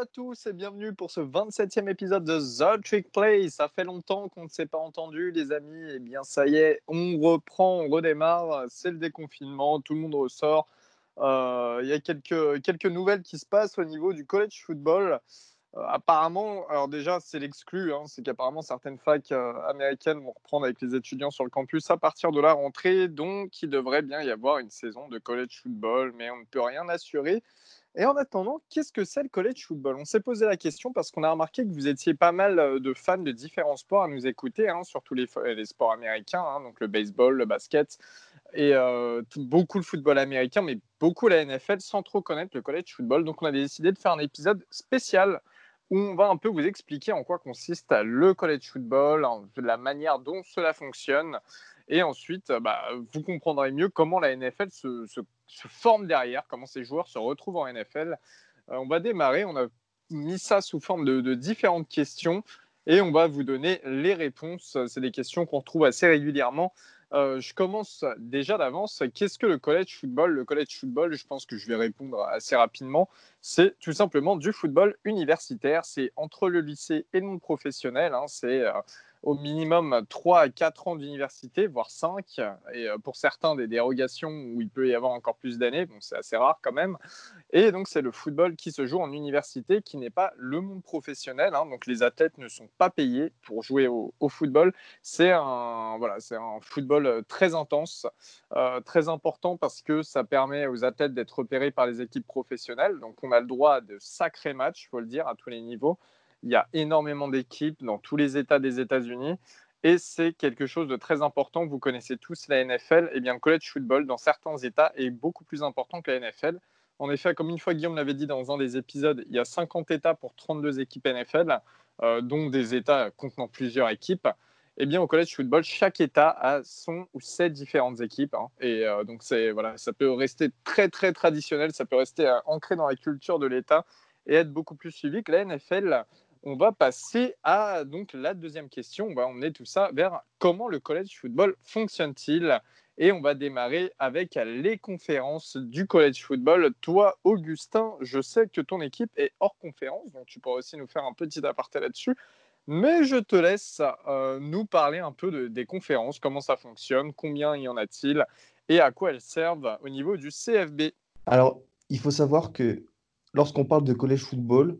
À tous et bienvenue pour ce 27e épisode de The Trick Play. Ça fait longtemps qu'on ne s'est pas entendu, les amis. Eh bien, ça y est, on reprend, on redémarre. C'est le déconfinement, tout le monde ressort. Euh, il y a quelques, quelques nouvelles qui se passent au niveau du college football. Euh, apparemment, alors déjà, c'est l'exclu, hein, c'est qu'apparemment certaines facs euh, américaines vont reprendre avec les étudiants sur le campus à partir de la rentrée. Donc, il devrait bien y avoir une saison de college football, mais on ne peut rien assurer. Et en attendant, qu'est-ce que c'est le college football? On s'est posé la question parce qu'on a remarqué que vous étiez pas mal euh, de fans de différents sports à nous écouter, hein, surtout les, sports américains, hein, donc le baseball, le basket, et euh, beaucoup le football américain, mais beaucoup la NFL sans trop connaître le college football. Donc on a décidé de faire un épisode spécial on va un peu vous expliquer en quoi consiste le college football, la manière dont cela fonctionne. Et ensuite, bah, vous comprendrez mieux comment la NFL se, forme derrière, comment ces joueurs se retrouvent en NFL. Euh, on va démarrer, on a mis ça sous forme de, différentes questions et on va vous donner les réponses. C'est des questions qu'on retrouve assez régulièrement. Euh, je commence déjà d'avance. Qu'est-ce que le college football? Le college football, je pense que je vais répondre assez rapidement. C'est tout simplement du football universitaire. C'est entre le lycée et monde professionnel. Hein. C'est euh, au minimum 3 à 4 ans d'université, voire 5, et euh, pour certains des dérogations où il peut y avoir encore plus d'années, donc c'est assez rare quand même. Et donc c'est le football qui se joue en université, qui n'est pas le monde professionnel, hein. donc les athlètes ne sont pas payés pour jouer au, football. C'est un, voilà, c'est un football euh, très intense, euh, très important parce que ça permet aux athlètes d'être repérés par les équipes professionnelles, donc on a le droit à de sacrés matchs, il faut le dire, à tous les niveaux. Il y a énormément d'équipes dans tous les États des États-Unis. Et c'est quelque chose de très important. Vous connaissez tous la NFL. Eh bien, le college football, dans certains États, est beaucoup plus important que la NFL. En effet, comme une fois Guillaume l'avait dit dans un des épisodes, il y a 50 États pour 32 équipes NFL, euh, dont des États contenant plusieurs équipes. Eh bien, au college football, chaque État a son ou ses différentes équipes. Hein. Et euh, donc, voilà, ça peut rester très, très traditionnel, ça peut rester euh, ancré dans la culture de l'État et être beaucoup plus suivi que la NFL on va passer à donc la deuxième question. On va emmener tout ça vers comment le college football fonctionne-t-il? Et on va démarrer avec les conférences du college football. Toi, Augustin, je sais que ton équipe est hors conférence, donc tu pourras aussi nous faire un petit aparté là-dessus. Mais je te laisse euh, nous parler un peu des conférences, comment ça fonctionne, combien y en a-t-il et à quoi elles servent au niveau du CFB. Alors, il faut savoir que lorsqu'on parle de college football,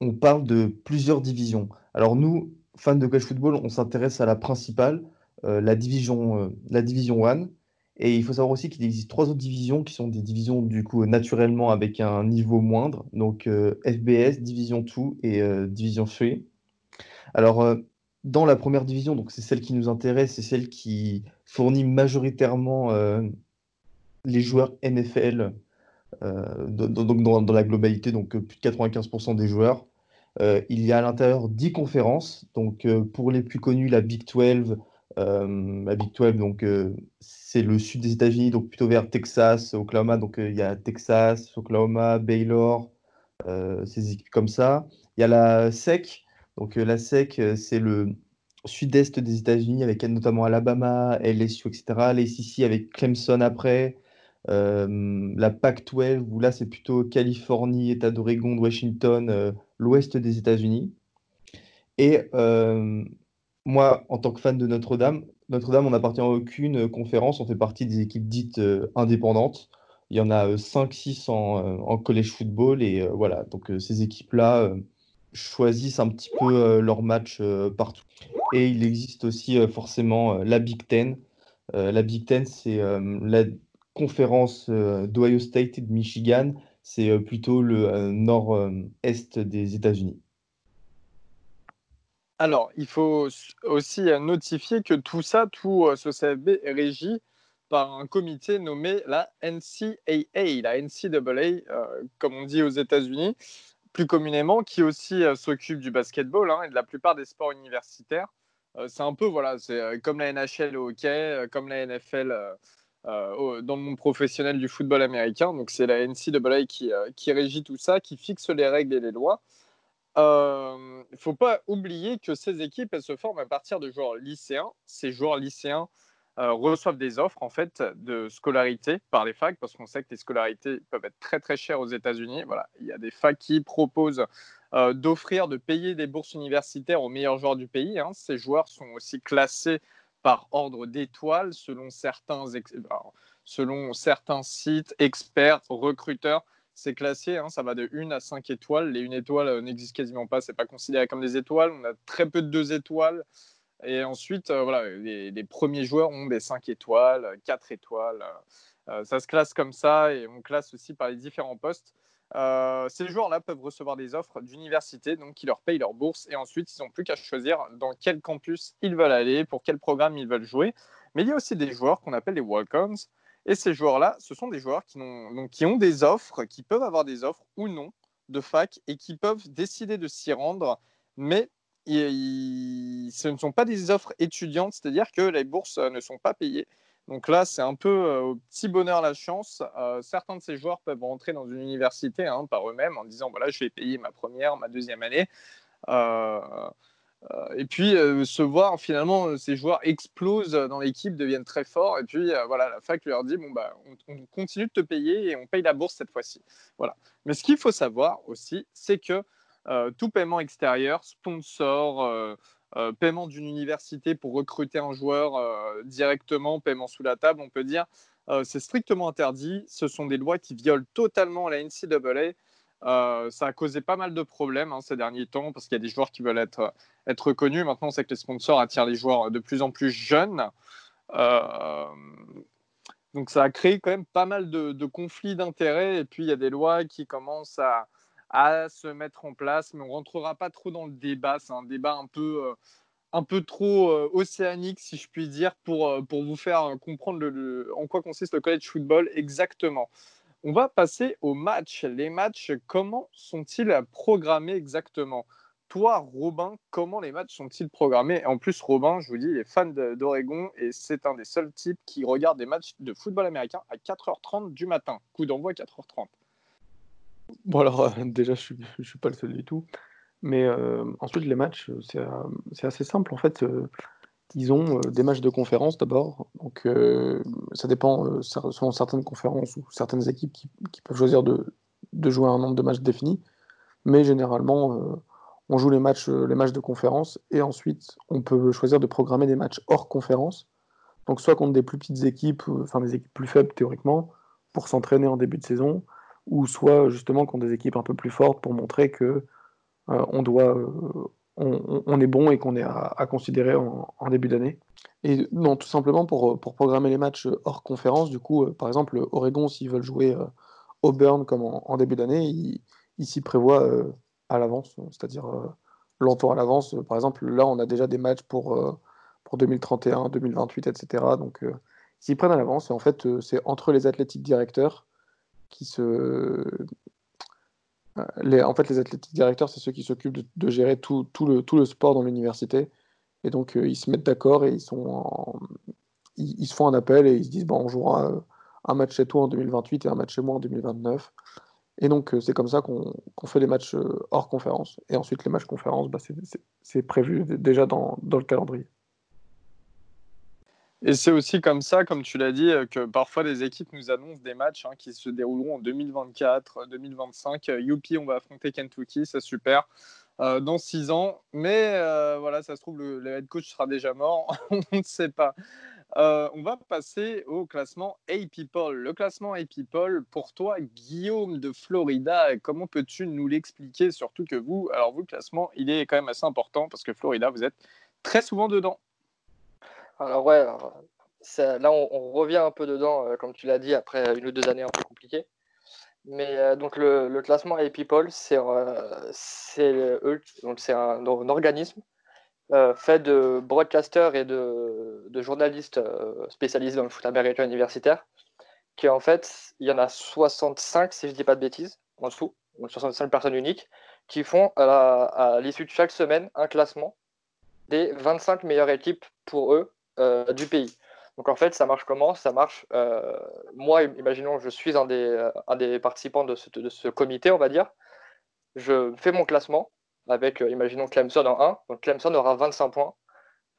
on parle de plusieurs divisions. Alors nous, fans de college football, on s'intéresse à la principale, euh, la division euh, la division 1. Et il faut savoir aussi qu'il existe trois autres divisions qui sont des divisions du coup naturellement avec un niveau moindre, donc euh, FBS, Division 2 et Division 3. Alors dans la première division, donc c'est celle qui nous intéresse, c'est celle qui fournit majoritairement les joueurs NFL euh, donc dans, la globalité, donc euh, plus de 95% des joueurs. Euh, il y a à l'intérieur 10 conférences. Donc pour les plus connus, la Big 12, la Big 12, donc c'est le sud des États-Unis, donc plutôt vers Texas, Oklahoma. Donc il y a Texas, Oklahoma, Baylor, ces équipes comme ça. Il y a la SEC. Donc la SEC, c'est le sud-est des États-Unis avec notamment Alabama, LSU, etc. L'ACC avec Clemson après, euh, la PAC-12, où là, c'est plutôt Californie, État d'Oregon, Washington, euh, l'ouest des États-Unis. Et euh, moi, en tant que fan de Notre-Dame, Notre-Dame, on n'appartient à aucune conférence, on fait partie des équipes dites indépendantes. Il y en a 5-6 en, college football, et voilà, donc ces équipes-là choisissent un petit peu leurs matchs partout. Et il existe aussi forcément la Big Ten. la Big Ten, c'est la conférence euh, d'Ohio State et de Michigan, c'est euh, plutôt le euh, nord-est des États-Unis. Alors, il faut aussi notifier que tout ça, tout ce CFB est régi par un comité nommé la NCAA, la NCAA, comme on dit aux États-Unis, plus communément, qui aussi s'occupe du basketball hein, et de la plupart des sports universitaires. c'est un peu, voilà, c'est comme la NHL au hockey, comme la NFL euh, dans le monde professionnel du football américain. Donc c'est la NCAA qui, euh, qui régit tout ça, qui fixe les règles et les lois. Il euh, ne faut pas oublier que ces équipes, elles se forment à partir de joueurs lycéens. Ces joueurs lycéens, reçoivent des offres en fait de scolarité par les facs parce qu'on sait que les scolarités peuvent être très très chères aux États-Unis. Voilà, il y a des facs qui proposent d'offrir, de payer des bourses universitaires aux meilleurs joueurs du pays. Hein. Ces joueurs sont aussi classés par ordre d'étoiles selon certains, selon certains sites, experts, recruteurs. C'est classé, hein, ça va de 1 à 5 étoiles. Les 1 étoile euh, n'existent quasiment pas, c'est pas considéré comme des étoiles. On a très peu de 2 étoiles. Et ensuite, euh, voilà, les, premiers joueurs ont des 5 étoiles, 4 étoiles. Euh, ça se classe comme ça et on classe aussi par les différents postes. Ces joueurs-là peuvent recevoir des offres d'université, donc qui leur payent leur bourse, et ensuite ils n'ont plus qu'à choisir dans quel campus ils veulent aller, pour quel programme ils veulent jouer. Mais il y a aussi des joueurs qu'on appelle les walk-ons, et ces joueurs-là, ce sont des joueurs qui ont, donc, qui ont des offres, qui peuvent avoir des offres ou non de fac et qui peuvent décider de s'y rendre, mais ce ne sont pas des offres étudiantes, c'est-à-dire que les bourses ne sont pas payées. Donc là, c'est un peu euh, au petit bonheur la chance. Euh, certains de ces joueurs peuvent rentrer dans une université hein, par eux-mêmes en disant voilà, je vais payer ma première, ma deuxième année. Euh, et puis se voir finalement ces joueurs explosent dans l'équipe, deviennent très forts. Et puis voilà, la fac leur dit bon bah on, continue de te payer et on paye la bourse cette fois-ci. Voilà. Mais ce qu'il faut savoir aussi, c'est que tout paiement extérieur, sponsor, paiement d'une université pour recruter un joueur directement, paiement sous la table, on peut dire, c'est strictement interdit. Ce sont des lois qui violent totalement la NCAA. Euh, ça a causé pas mal de problèmes hein, ces derniers temps parce qu'il y a des joueurs qui veulent être, être reconnus. Maintenant, sait que les sponsors attirent les joueurs de plus en plus jeunes. Euh, donc, ça a créé quand même pas mal de, conflits d'intérêts. Et puis, il y a des lois qui commencent à, à, se mettre en place. Mais on ne rentrera pas trop dans le débat. C'est un débat un peu, euh, un peu trop océanique, si je puis dire, pour, pour vous faire comprendre en quoi consiste le college football exactement. On va passer aux matchs. Les matchs, comment sont-ils programmés exactement? Toi, Robin, comment les matchs sont-ils programmés? En plus, Robin, je vous dis, il est fan d'Oregon et c'est un des seuls types qui regarde des matchs de football américain à 4h30 du matin. Coup d'envoi 4h30. Bon, alors, euh, déjà, je ne suis, pas le seul du tout. Mais euh, ensuite, les matchs, c'est assez simple. En fait, euh, ils ont euh, des matchs de conférence d'abord. Donc, euh, ça dépend, euh, selon certaines conférences ou certaines équipes qui, peuvent choisir de, jouer un nombre de matchs défini. Mais généralement, on joue les matchs, les matchs de conférence et ensuite, on peut choisir de programmer des matchs hors conférence. Donc, soit contre des plus petites équipes, enfin des équipes plus faibles théoriquement, pour s'entraîner en début de saison, ou soit justement contre des équipes un peu plus fortes pour montrer que on doit on, est bon et qu'on est à, considérer en, début d'année. Et non, tout simplement pour, programmer les matchs hors conférence, du coup, euh, par exemple, Oregon, s'ils veulent jouer euh, Auburn comme en, début d'année, ils s'y prévoient euh, à l'avance, c'est-à-dire longtemps à l'avance. Par exemple, là, on a déjà des matchs pour, pour 2031, 2028, etc. Donc, ils s'y prennent à l'avance. Et en fait, c'est entre les athlétiques directeurs qui se, en fait, les athlétiques directeurs, c'est ceux qui s'occupent de, gérer tout, le, tout, le, sport dans l'université. Et donc, euh, ils se mettent d'accord et ils, sont ils, se font un appel et ils se disent bon, on jouera euh, un match chez toi en 2028 et un match chez moi en 2029. Et donc, euh, c'est comme ça qu'on fait les matchs hors conférence. Et ensuite, les matchs conférence, bah, c'est prévu déjà dans, dans le calendrier. Et c'est aussi comme ça, comme tu l'as dit, euh, que parfois des équipes nous annoncent des matchs hein, qui se dérouleront en 2024, 2025. Euh, Youpi, on va affronter Kentucky, c'est super. Euh, dans six ans. Mais voilà, ça se trouve, le, head coach sera déjà mort. on ne sait pas. on va passer au classement A-People. Le classement A-People, pour toi, Guillaume de Florida, comment peux-tu nous l'expliquer? Surtout que vous, alors vous, le classement, il est quand même assez important parce que Florida, vous êtes très souvent dedans. Alors ouais, là on, revient un peu dedans, euh, comme tu l'as dit, après une ou deux années un peu compliquées. Mais euh, donc le, classement A People, c'est euh, un, organisme fait de broadcasters et de, journalistes spécialisés dans le foot américain universitaire, qui en fait, il y en a 65, si je ne dis pas de bêtises, en dessous, donc 65 personnes uniques, qui font à l'issue de chaque semaine un classement des 25 meilleures équipes pour eux euh, du pays. Donc en fait, ça marche comment? Ça marche. Euh, moi, imaginons, je suis un des, euh, participants de ce, comité, on va dire. Je fais mon classement avec, imaginons, Clemson en 1. Donc Clemson aura 25 points.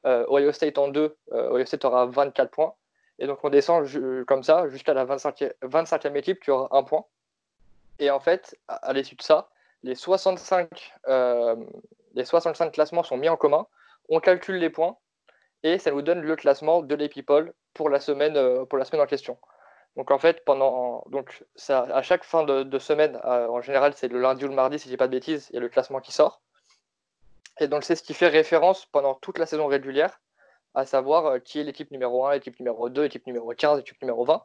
Ohio State en 2, Ohio State aura 24 points. Et donc on descend comme ça jusqu'à la 25e, 25e, équipe qui aura un point. Et en fait, à, l'issue de ça, les 65, les 65 classements sont mis en commun. On calcule les points et ça nous donne le classement de l'Epipol pour la semaine pour la semaine en question. Donc en fait, pendant donc ça, à chaque fin de, semaine, en général c'est le lundi ou le mardi si je dis pas de bêtises, il y a le classement qui sort. Et donc c'est ce qui fait référence pendant toute la saison régulière, à savoir euh, qui est l'équipe numéro 1, l'équipe numéro 2, l'équipe numéro 15, l'équipe numéro 20.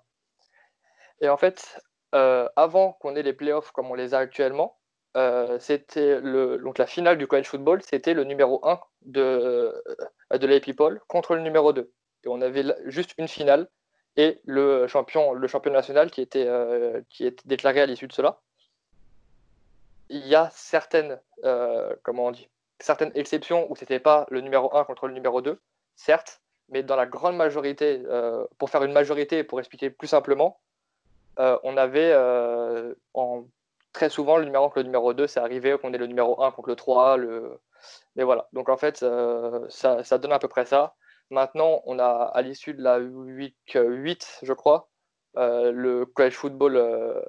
Et en fait, euh, avant qu'on ait les playoffs comme on les a actuellement, euh, c'était donc la finale du college football, c'était le numéro 1 de de la People contre le numéro 2. Et on avait juste une finale et le champion, le champion national qui était, euh, qui était déclaré à l'issue de cela. Il y a certaines, euh, comment on dit, certaines exceptions où c'était pas le numéro 1 contre le numéro 2, certes, mais dans la grande majorité, euh, pour faire une majorité pour expliquer plus simplement, on avait en, très souvent le numéro 1 contre le numéro 2, c'est arrivé qu'on ait le numéro 1 contre le 3, le... mais voilà. Donc en fait, ça, ça donne à peu près ça. Maintenant, on a à l'issue de la week 8, je crois, euh, le College Football euh,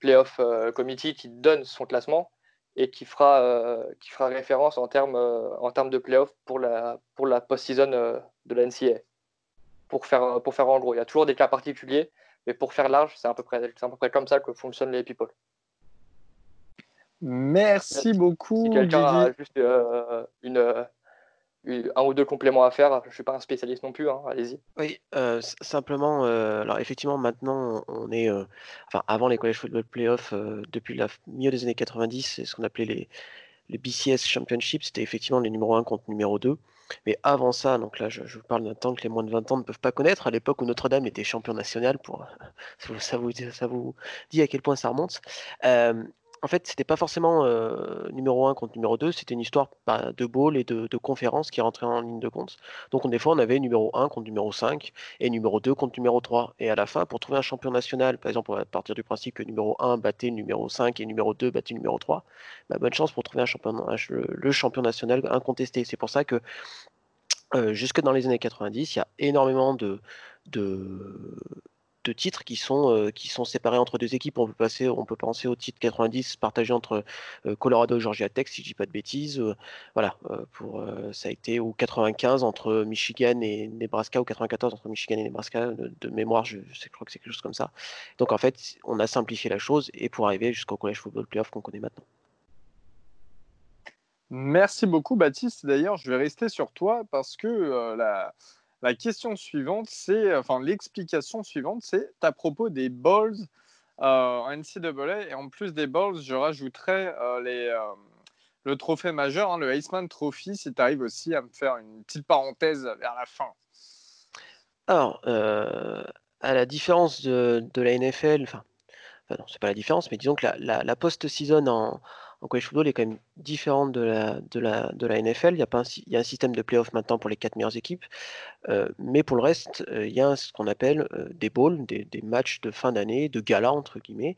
Playoff euh, Committee qui donne son classement et qui fera, référence en termes, de playoff pour la, post-season de la NCA. Pour faire, en gros, il y a toujours des cas particuliers, mais pour faire large, c'est à, à peu près comme ça que fonctionnent les people. Merci beaucoup. Si quelqu'un a juste une, un ou deux compléments à faire. Je ne suis pas un spécialiste non plus, hein, allez-y. Oui, euh, simplement, euh, alors effectivement, maintenant, on est, euh, enfin, avant les college football playoffs, depuis le milieu des années 90, c'est ce qu'on appelait les, les BCS Championships, c'était effectivement les numéros 1 contre numéro 2. Mais avant ça, donc là, je, vous parle d'un temps que les moins de 20 ans ne peuvent pas connaître, à l'époque où Notre-Dame était champion national, pour, ça, vous, ça vous dit à quel point ça remonte en fait, c'était pas forcément numéro 1 contre numéro 2, c'était une histoire bah, de ball et de, conférences qui rentraient en ligne de compte. Donc, des fois, on avait numéro 1 contre numéro 5 et numéro 2 contre numéro 3. Et à la fin, pour trouver un champion national, par exemple, on va partir du principe que numéro 1 battait numéro 5 et numéro 2 battait numéro 3, bah, bonne chance pour trouver un champion, le, champion national incontesté. C'est pour ça que jusque dans les années 90, il y a énormément de, de de titres qui sont, euh, qui sont séparés entre deux équipes. On peut, passer, on peut penser au titre 90 partagé entre euh, Colorado et Georgia Tech, si je dis pas de bêtises. Euh, voilà, pour, ça a été, ou 95 entre Michigan et Nebraska, ou 94 entre Michigan et Nebraska, de, mémoire, je, je, crois que c'est quelque chose comme ça. Donc en fait, on a simplifié la chose et pour arriver jusqu'au College Football Playoff qu'on connaît maintenant. Merci beaucoup Baptiste. D'ailleurs, je vais rester sur toi parce que la, la question suivante, c'est, enfin, l'explication suivante, c'est à propos des balls euh, en NCAA. Et en plus des balls, je rajouterais euh, euh, le trophée majeur, hein, le Iceman Trophy, si tu arrives aussi à me faire une petite parenthèse vers la fin. Alors, à la différence de, la NFL, enfin, enfin non, c'est pas la différence, mais disons que la, la post-season en, en college football est quand même différente de la, de de NFL. Il y, a un, système de playoff maintenant pour les quatre meilleures équipes. Euh, mais pour le reste, euh, il y a ce qu'on appelle euh, des bowls, des, matchs de fin d'année, de gala, entre guillemets,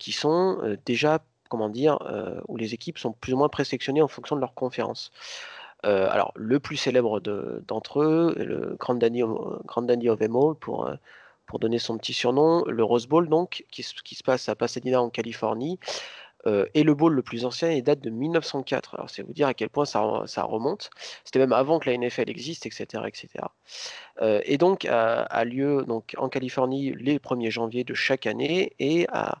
qui sont déjà, comment dire, où les équipes sont plus ou moins présélectionnées en fonction de leur conférence. alors, le plus célèbre d'entre eux, le Grand Dandy, of All, pour donner son petit surnom, le Rose Bowl, donc, qui se passe à Pasadena en Californie, euh, et le bowl le plus ancien, il date de 1904. Alors, c'est vous dire à quel point ça, remonte. C'était même avant que la NFL existe, etc. etc. Euh, et donc, a, lieu donc, en Californie les 1er janvier de chaque année et à,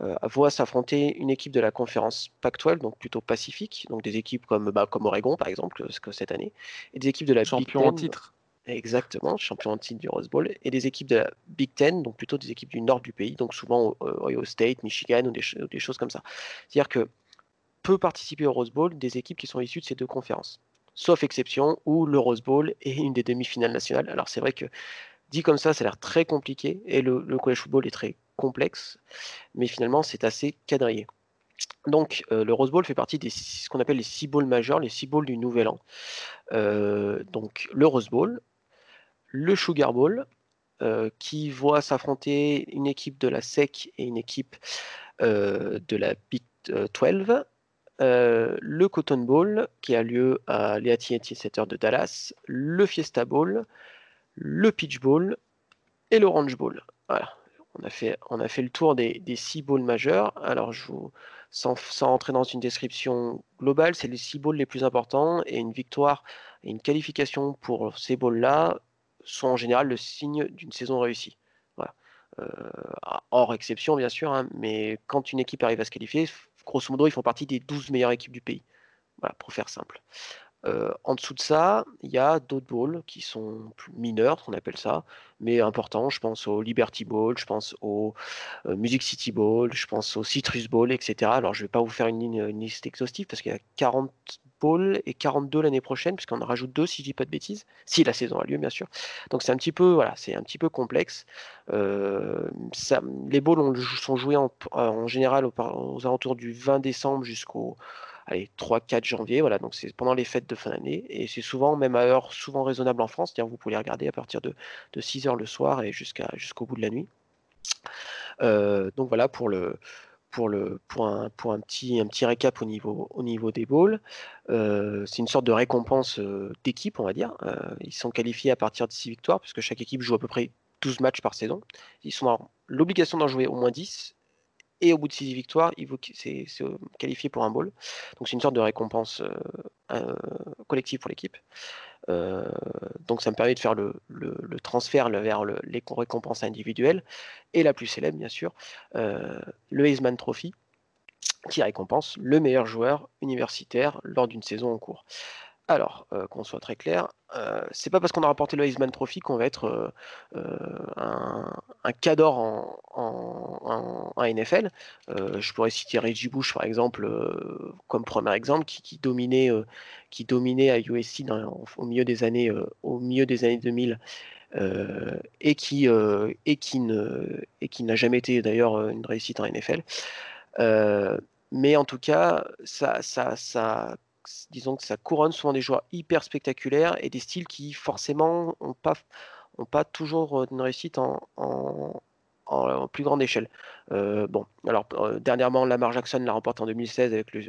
euh, voit s'affronter une équipe de la conférence Pac-12, donc plutôt Pacifique, donc des équipes comme, bah, comme Oregon, par exemple, cette année, et des équipes de la Champion en titre. Exactement, champion en titre du Rose Bowl, et des équipes de la Big Ten, donc plutôt des équipes du nord du pays, donc souvent euh, Ohio State, Michigan ou des, choses comme ça. C'est-à-dire que peut participer au Rose Bowl des équipes qui sont issues de ces deux conférences, sauf exception où le Rose Bowl est une des demi-finales nationales. Alors c'est vrai que dit comme ça, ça a l'air très compliqué, et le, college football est très complexe, mais finalement c'est assez quadrillé. Donc, euh, le Rose Bowl fait partie des ce qu'on appelle les six bowls majeurs, les six bowls du Nouvel An. Euh, donc, le Rose Bowl, le Sugar Bowl, euh, qui voit s'affronter une équipe de la SEC et une équipe euh, de la Big 12. le Cotton Bowl qui a lieu à l'AT&T Center de Dallas, le Fiesta Bowl, le Peach Bowl et l'Orange Bowl. On a fait, le tour des, six bowls majeurs. Alors, sans entrer dans une description globale, c'est les six bowls les plus importants et une victoire et une qualification pour ces bowls-là sont en général le signe d'une saison réussie. Euh, hors exception, bien sûr, hein, mais quand une équipe arrive à se qualifier, grosso modo, ils font partie des 12 meilleures équipes du pays. Voilà, pour faire simple. Euh, en dessous de ça, il y a d'autres bowls qui sont plus mineurs, on appelle ça, mais importants. Je pense au Liberty Bowl, je pense au euh, Music City Bowl, je pense au Citrus Bowl, etc. Alors, je ne vais pas vous faire une, une liste exhaustive parce qu'il y a 40 bowls et 42 l'année prochaine, puisqu'on en rajoute deux si je dis pas de bêtises, si la saison a lieu, bien sûr. Donc, c'est un petit peu, voilà, c'est un petit peu complexe. Euh, les bowls sont joués en, général aux, alentours du 20 décembre jusqu'au allez, 3-4 janvier, voilà, donc c'est pendant les fêtes de fin d'année, et c'est souvent, même à heure souvent raisonnable en France, c'est-à-dire vous pouvez regarder à partir de, de 6 heures le soir et jusqu'au bout de la nuit. Euh, donc voilà pour le pour le pour un, pour un petit un petit récap au niveau au niveau des bowls. Euh, c'est une sorte de récompense euh, d'équipe, on va dire. ils sont qualifiés à partir de 6 victoires, puisque chaque équipe joue à peu près 12 matchs par saison. Ils sont l'obligation d'en jouer au moins 10 et au bout de 6 victoires, c'est euh, qualifié pour un bowl. Donc c'est une sorte de récompense euh, euh, collective pour l'équipe. Donc ça me permet de faire le, transfert vers les récompenses individuelles. Et la plus célèbre, bien sûr, le Heisman Trophy, qui récompense le meilleur joueur universitaire lors d'une saison en cours. Alors, euh, qu'on soit très clair, euh, c'est pas parce qu'on a remporté le Heisman Trophy qu'on va être euh, un, un cador en, NFL. je pourrais citer Reggie Bush, par exemple, comme premier exemple, qui, dominait, qui dominait à USC au milieu des années, au milieu des années 2000. et qui et qui n'a jamais été d'ailleurs une réussite en NFL. mais en tout cas, ça, ça, ça disons que ça couronne souvent des joueurs hyper spectaculaires et des styles qui forcément n'ont pas, ont pas toujours une réussite en, en, plus grande échelle. Euh, bon, alors euh, dernièrement, Lamar Jackson l'a remporté en 2016 avec le,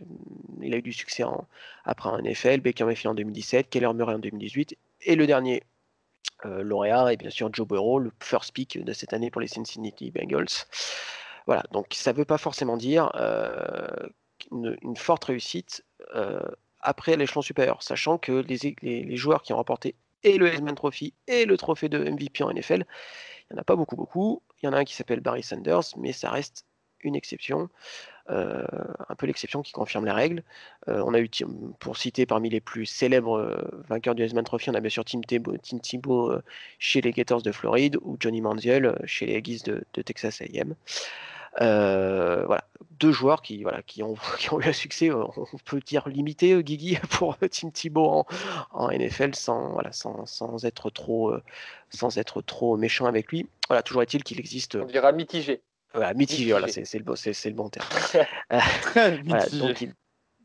il a eu du succès en, après un NFL, Baker Mayfield en 2017, Keller Murray en 2018 et le dernier euh, lauréat est bien sûr Joe Burrow, le first pick de cette année pour les Cincinnati Bengals. Voilà, donc ça ne veut pas forcément dire une, forte réussite après l'échelon supérieur, sachant que les, joueurs qui ont remporté et le Heisman Trophy et le trophée de MVP en NFL, il n'y en a pas beaucoup, beaucoup. Il y en a un qui s'appelle Barry Sanders, mais ça reste une exception, euh, un peu l'exception qui confirme la règle. Euh, on a eu, pour citer parmi les plus célèbres euh, vainqueurs du Heisman Trophy, on a bien sûr Tim Tebow, chez les Gators de Floride ou Johnny Manziel chez les Aggies de, de Texas A&M. Euh, voilà, deux joueurs qui, voilà, qui, ont, qui ont eu un succès, euh, on peut dire limité, euh, Guigui, pour Tim Thibault en, NFL, sans, voilà, sans, sans, être trop, sans être trop méchant avec lui. Voilà, toujours est-il qu'il existe. On dira mitigé. Voilà, mitigé, voilà, c'est le, le, bon terme. voilà, donc,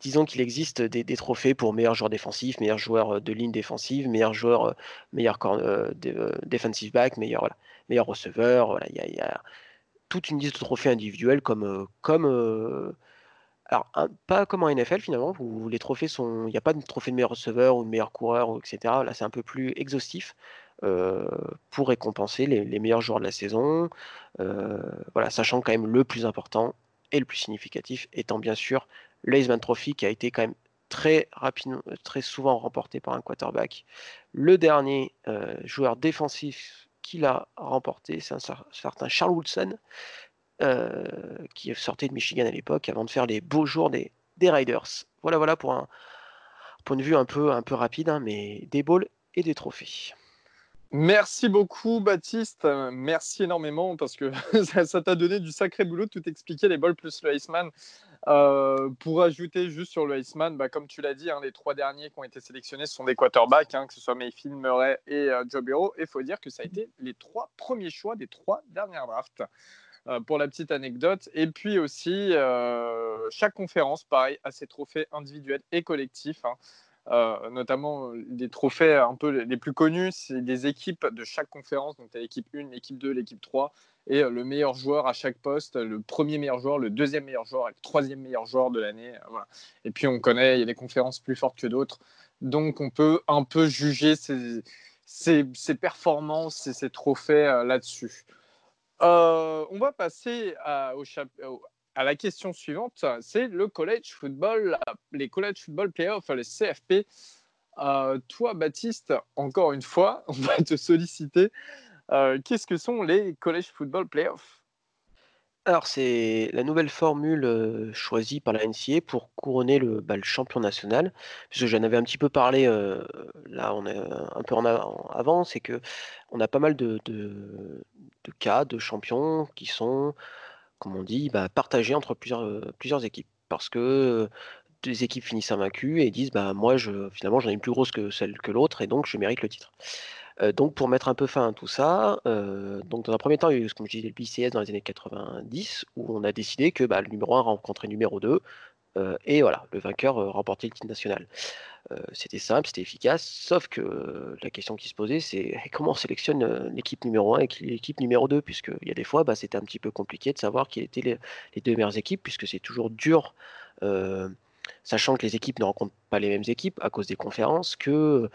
disons qu'il existe des, des, trophées pour meilleur joueur défensif, meilleur joueur de ligne défensive, meilleur joueur, meilleur euh, defensive back, meilleur, voilà, meilleur receveur. Voilà, il y a, y a toute une liste de trophées individuels comme, euh, comme euh, alors pas comme en NFL finalement où les trophées sont il n'y a pas de trophée de meilleur receveur ou de meilleur coureur etc là c'est un peu plus exhaustif euh, pour récompenser les, meilleurs joueurs de la saison voilà sachant quand même le plus important et le plus significatif étant bien sûr l'Aceman Trophy qui a été quand même très rapidement très souvent remporté par un quarterback. Le dernier joueur défensif qu'il a remporté, c'est un certain Charles Woodson, euh, qui sortait de Michigan à l'époque, avant de faire les beaux jours des, Riders. Voilà, voilà pour un point de vue un peu, rapide, hein, mais des balls et des trophées. Merci beaucoup, Baptiste. Merci énormément parce que ça t'a donné du sacré boulot de tout expliquer les balls plus le Iceman. Euh, pour ajouter juste sur le Iceman, bah, comme tu l'as dit, hein, les trois derniers qui ont été sélectionnés sont des quarterbacks, hein, que ce soit Mayfield, Murray et euh, Joe. Et il faut dire que ça a été les trois premiers choix des trois dernières drafts. Euh, pour la petite anecdote. Et puis aussi, chaque conférence, pareil, a ses trophées individuels et collectifs. Hein. Euh, notamment des trophées un peu les plus connus, c'est des équipes de chaque conférence. Donc, tu as l'équipe 1, l'équipe 2, l'équipe 3, et le meilleur joueur à chaque poste, le premier meilleur joueur, le deuxième meilleur joueur et le troisième meilleur joueur de l'année. Et puis, on connaît, il y a des conférences plus fortes que d'autres. Donc, on peut un peu juger ces, ces, performances et ces trophées là-dessus. Euh, on va passer à, au, à la question suivante, c'est le college football, les college football playoffs, les CFP. Euh, toi, Baptiste, encore une fois, on va te solliciter. Euh, qu'est-ce que sont les college football playoffs? Alors, c'est la nouvelle formule euh, choisie par la NCA pour couronner le, bah, champion national. Puisque j'en avais un petit peu parlé, là, on est un peu en avant, c'est que on a pas mal de, de cas de champions qui sont comme on dit, bah, partager entre plusieurs, équipes. Parce que des équipes finissent invaincues et disent bah moi je finalement j'en ai une plus grosse que celle que l'autre et donc je mérite le titre. Donc pour mettre un peu fin à tout ça, donc dans un premier temps il y a eu comme je disais le BCS dans les années 90 où on a décidé que bah, le numéro 1 rencontrait le numéro 2 et voilà le vainqueur remportait le titre national. c'était simple, c'était efficace, sauf que la question qui se posait, c'est comment on sélectionne l'équipe numéro 1 et l'équipe numéro 2, puisqu'il y a des fois, bah, c'était un petit peu compliqué de savoir qui étaient les, deux meilleures équipes, puisque c'est toujours dur, sachant que les équipes ne rencontrent pas les mêmes équipes à cause des conférences, que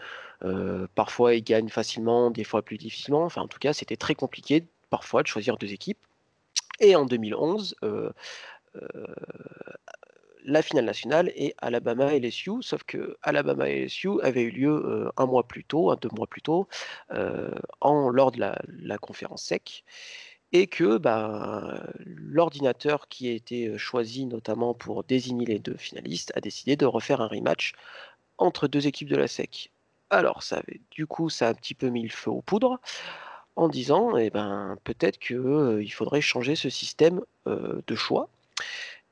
parfois ils gagnent facilement, des fois plus difficilement. Enfin, en tout cas, c'était très compliqué parfois de choisir deux équipes. Et en 2011, la finale nationale est Alabama et LSU, sauf que Alabama et LSU avaient eu lieu euh, un mois plus tôt, un deux mois plus tôt, euh, en, lors de la, conférence SEC, et que bah, l'ordinateur qui a été euh, choisi notamment pour désigner les deux finalistes a décidé de refaire un rematch entre deux équipes de la SEC. Alors, ça avait, du coup, ça a un petit peu mis le feu aux poudres en disant, eh ben, peut-être qu'il faudrait changer ce système de choix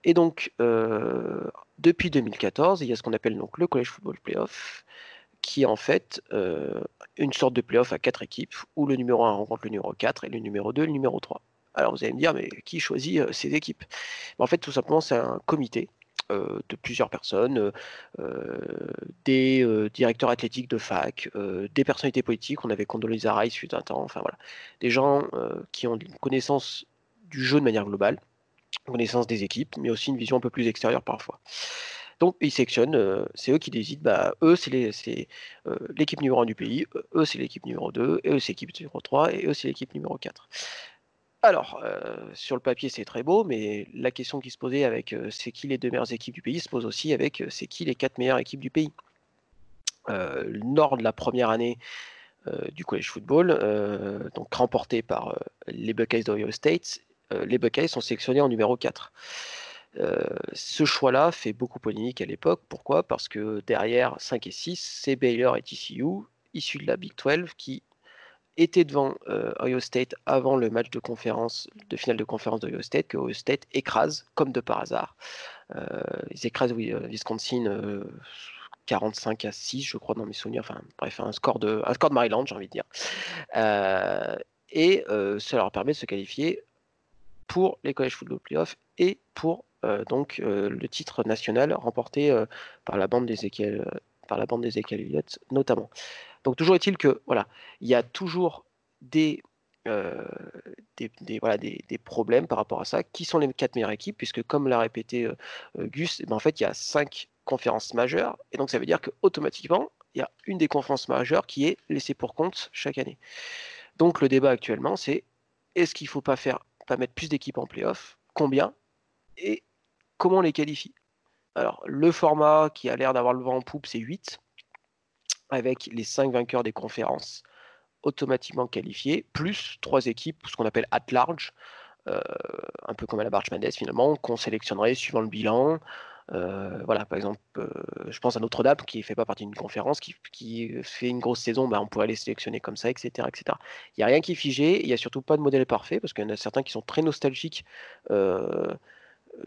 et donc, euh, depuis 2014, il y a ce qu'on appelle donc le College Football Playoff, qui est en fait euh, une sorte de playoff à quatre équipes, où le numéro 1 rencontre le numéro 4 et le numéro 2 le numéro 3. Alors vous allez me dire, mais qui choisit euh, ces équipes? En fait, tout simplement, c'est un comité de plusieurs personnes, des directeurs athlétiques de fac, des personnalités politiques. On avait Condoleezza Rice un temps, enfin voilà, des gens qui ont une connaissance du jeu de manière globale connaissance des équipes, mais aussi une vision un peu plus extérieure parfois. Donc ils sélectionnent, euh, c'est eux qui décident, bah, eux c'est euh, l'équipe numéro 1 du pays, eux c'est l'équipe numéro 2, et eux c'est l'équipe numéro 3, et eux c'est l'équipe numéro 4. Alors, euh, sur le papier c'est très beau, mais la question qui se posait avec c'est qui les deux meilleures équipes du pays se pose aussi avec c'est qui les quatre meilleures équipes du pays. lors de la première année du college football, donc remporté par les Buckeyes d'Ohio State, les Buckeyes sont sélectionnés en numéro 4. Euh, ce choix-là fait beaucoup polémique à l'époque. Pourquoi? Parce que derrière 5 et 6, c'est Baylor et TCU, issus de la Big 12, qui étaient devant euh, Ohio State avant le match de conférence, de finale de conférence d'Ohio State, que Ohio State écrase, comme de par hasard. ils écrasent oui, Wisconsin 45 à 6, je crois, dans mes souvenirs. Enfin, bref, un score de, un score de Maryland, j'ai envie de dire. et ça leur permet de se qualifier pour les College Football Playoffs et pour euh, donc euh, le titre national remporté euh, par la bande des par la bande des Elliott notamment. Donc toujours est-il que voilà, il y a toujours des des, voilà, des, problèmes par rapport à ça. Qui sont les quatre meilleures équipes? Puisque, comme l'a répété Gus, eh ben, en fait, il y a cinq conférences majeures. Et donc, ça veut dire qu'automatiquement, il y a une des conférences majeures qui est laissée pour compte chaque année. Donc, le débat actuellement, c'est est-ce qu'il ne faut pas faire mettre plus d'équipes en playoff, combien et comment on les qualifie. Alors, le format qui a l'air d'avoir le vent en poupe, c'est 8, avec les 5 vainqueurs des conférences automatiquement qualifiés, plus 3 équipes, ce qu'on appelle at large, euh, un peu comme à la Barge Mendes finalement, qu'on sélectionnerait suivant le bilan, euh, voilà, par exemple, euh, je pense à Notre-Dame qui ne fait pas partie d'une conférence, qui, fait une grosse saison, bah, on pourrait les sélectionner comme ça, etc. etc. Il n'y a rien qui est figé, il n'y a surtout pas de modèle parfait, parce qu'il y en a certains qui sont très nostalgiques euh,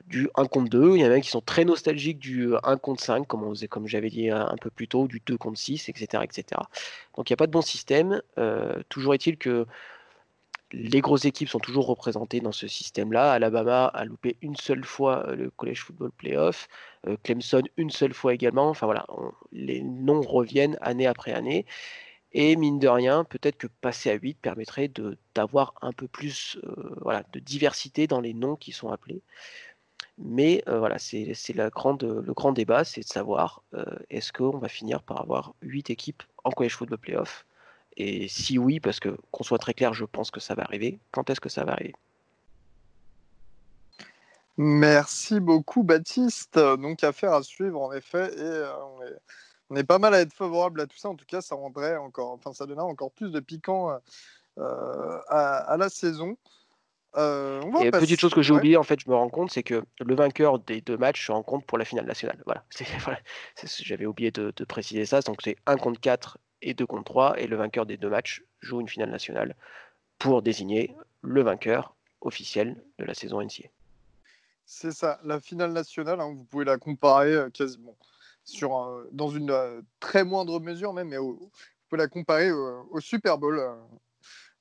du 1 contre 2, il y en a qui sont très nostalgiques du 1 contre 5, comme, comme j'avais dit un, peu plus tôt, du 2 contre 6, etc. etc. Donc il n'y a pas de bon système. toujours est-il que les grosses équipes sont toujours représentées dans ce système-là. Alabama a loupé une seule fois le College Football Playoff, Clemson une seule fois également. Enfin voilà, les noms reviennent année après année. Et mine de rien, peut-être que passer à 8 permettrait d'avoir un peu plus voilà, de diversité dans les noms qui sont appelés. Mais voilà, c'est le grand débat, c'est de savoir est-ce qu'on va finir par avoir 8 équipes en college football playoff? Et si oui, parce que qu'on soit très clair, je pense que ça va arriver, quand est-ce que ça va arriver? Merci beaucoup Baptiste. Donc affaire à suivre en effet et on, est, pas mal à être favorable à tout ça. En tout cas, ça rendrait encore, enfin ça donnerait encore plus de piquant à, la saison. Euh, et petite chose que j'ai oublié, en fait, je me rends compte, c'est que le vainqueur des deux matchs se rend compte pour la finale nationale. Voilà, j'avais oublié de, préciser ça. Donc c'est 1 contre 4 et 2 contre 3, et le vainqueur des deux matchs joue une finale nationale pour désigner le vainqueur officiel de la saison NCA. C'est ça, la finale nationale, hein, vous pouvez la comparer euh, quasiment sur dans une euh, très moindre mesure même, mais vous pouvez la comparer au Super Bowl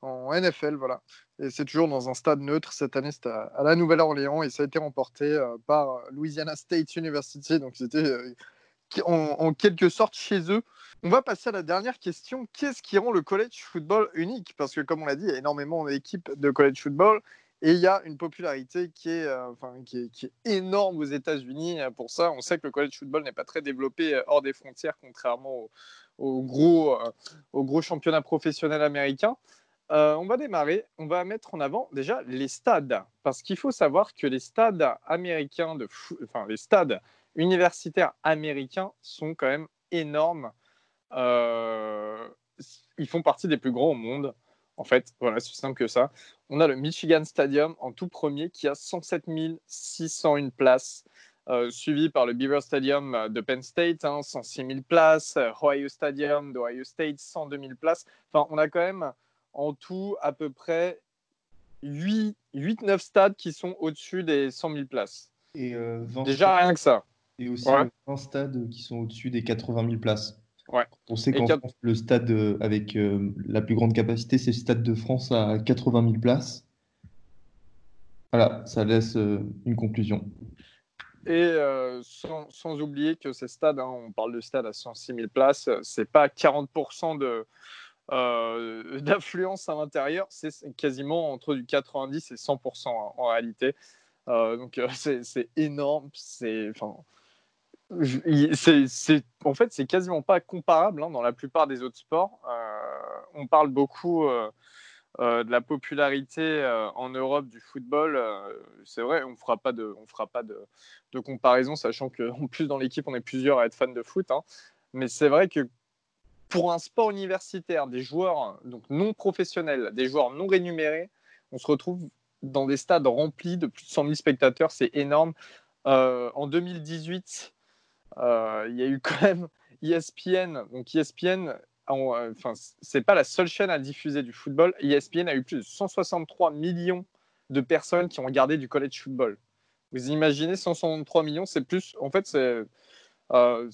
en NFL, voilà. Et c'est toujours dans un stade neutre. Cette année, c'était à, la Nouvelle-Orléans et ça a été remporté euh, par Louisiana State University. Donc, c'était euh, en, quelque sorte chez eux. On va passer à la dernière question. Qu'est-ce qui rend le college football unique? Parce que, comme on l'a dit, il y a énormément d'équipes de college football et il y a une popularité qui est, euh, énorme aux États-Unis. Pour ça, on sait que le college football n'est pas très développé hors des frontières, contrairement au, gros, au gros championnat professionnel américain. Euh, on va démarrer. On va mettre en avant déjà les stades. Parce qu'il faut savoir que les stades américains, enfin les stades universitaires américains sont quand même énormes. Euh, ils font partie des plus grands au monde. En fait, voilà, c'est simple que ça. On a le Michigan Stadium en tout premier qui a 107 601 places. Euh, suivi par le Beaver Stadium de Penn State, 106 hein, 000 places, Ohio Stadium d'Ohio State, 102 000 places. Enfin, on a quand même en tout à peu près 8-9 stades qui sont au-dessus des 100 000 places. Et euh, Déjà rien que ça. Et aussi 20 stades qui sont au-dessus des 80 000 places. On sait qu'en France, le stade euh, avec euh, la plus grande capacité, c'est le Stade de France à 80 000 places. Voilà, ça laisse une conclusion. Et sans, oublier que ces stades, hein, on parle de stade à 106 000 places, c'est pas 40% de, euh, d'affluence à l'intérieur, c'est quasiment entre du 90 et 100% en, réalité. Euh, donc euh, c'est énorme. C'est enfin, c'est en fait c'est quasiment pas comparable hein, dans la plupart des autres sports. on parle beaucoup de la popularité en Europe du football. c'est vrai, on fera pas de on fera pas de, comparaison, sachant qu'en plus dans l'équipe on est plusieurs à être fans de foot. Hein. Mais c'est vrai que pour un sport universitaire, des joueurs donc non professionnels, des joueurs non rémunérés, on se retrouve dans des stades remplis de plus de 100 000 spectateurs, c'est énorme. Euh, en 2018, euh, il y a eu quand même ESPN. Donc ESPN, enfin, c'est pas la seule chaîne à diffuser du football. ESPN a eu plus de 163 millions de personnes qui ont regardé du college football. Vous imaginez 163 millions, c'est plus, en fait, c'est euh,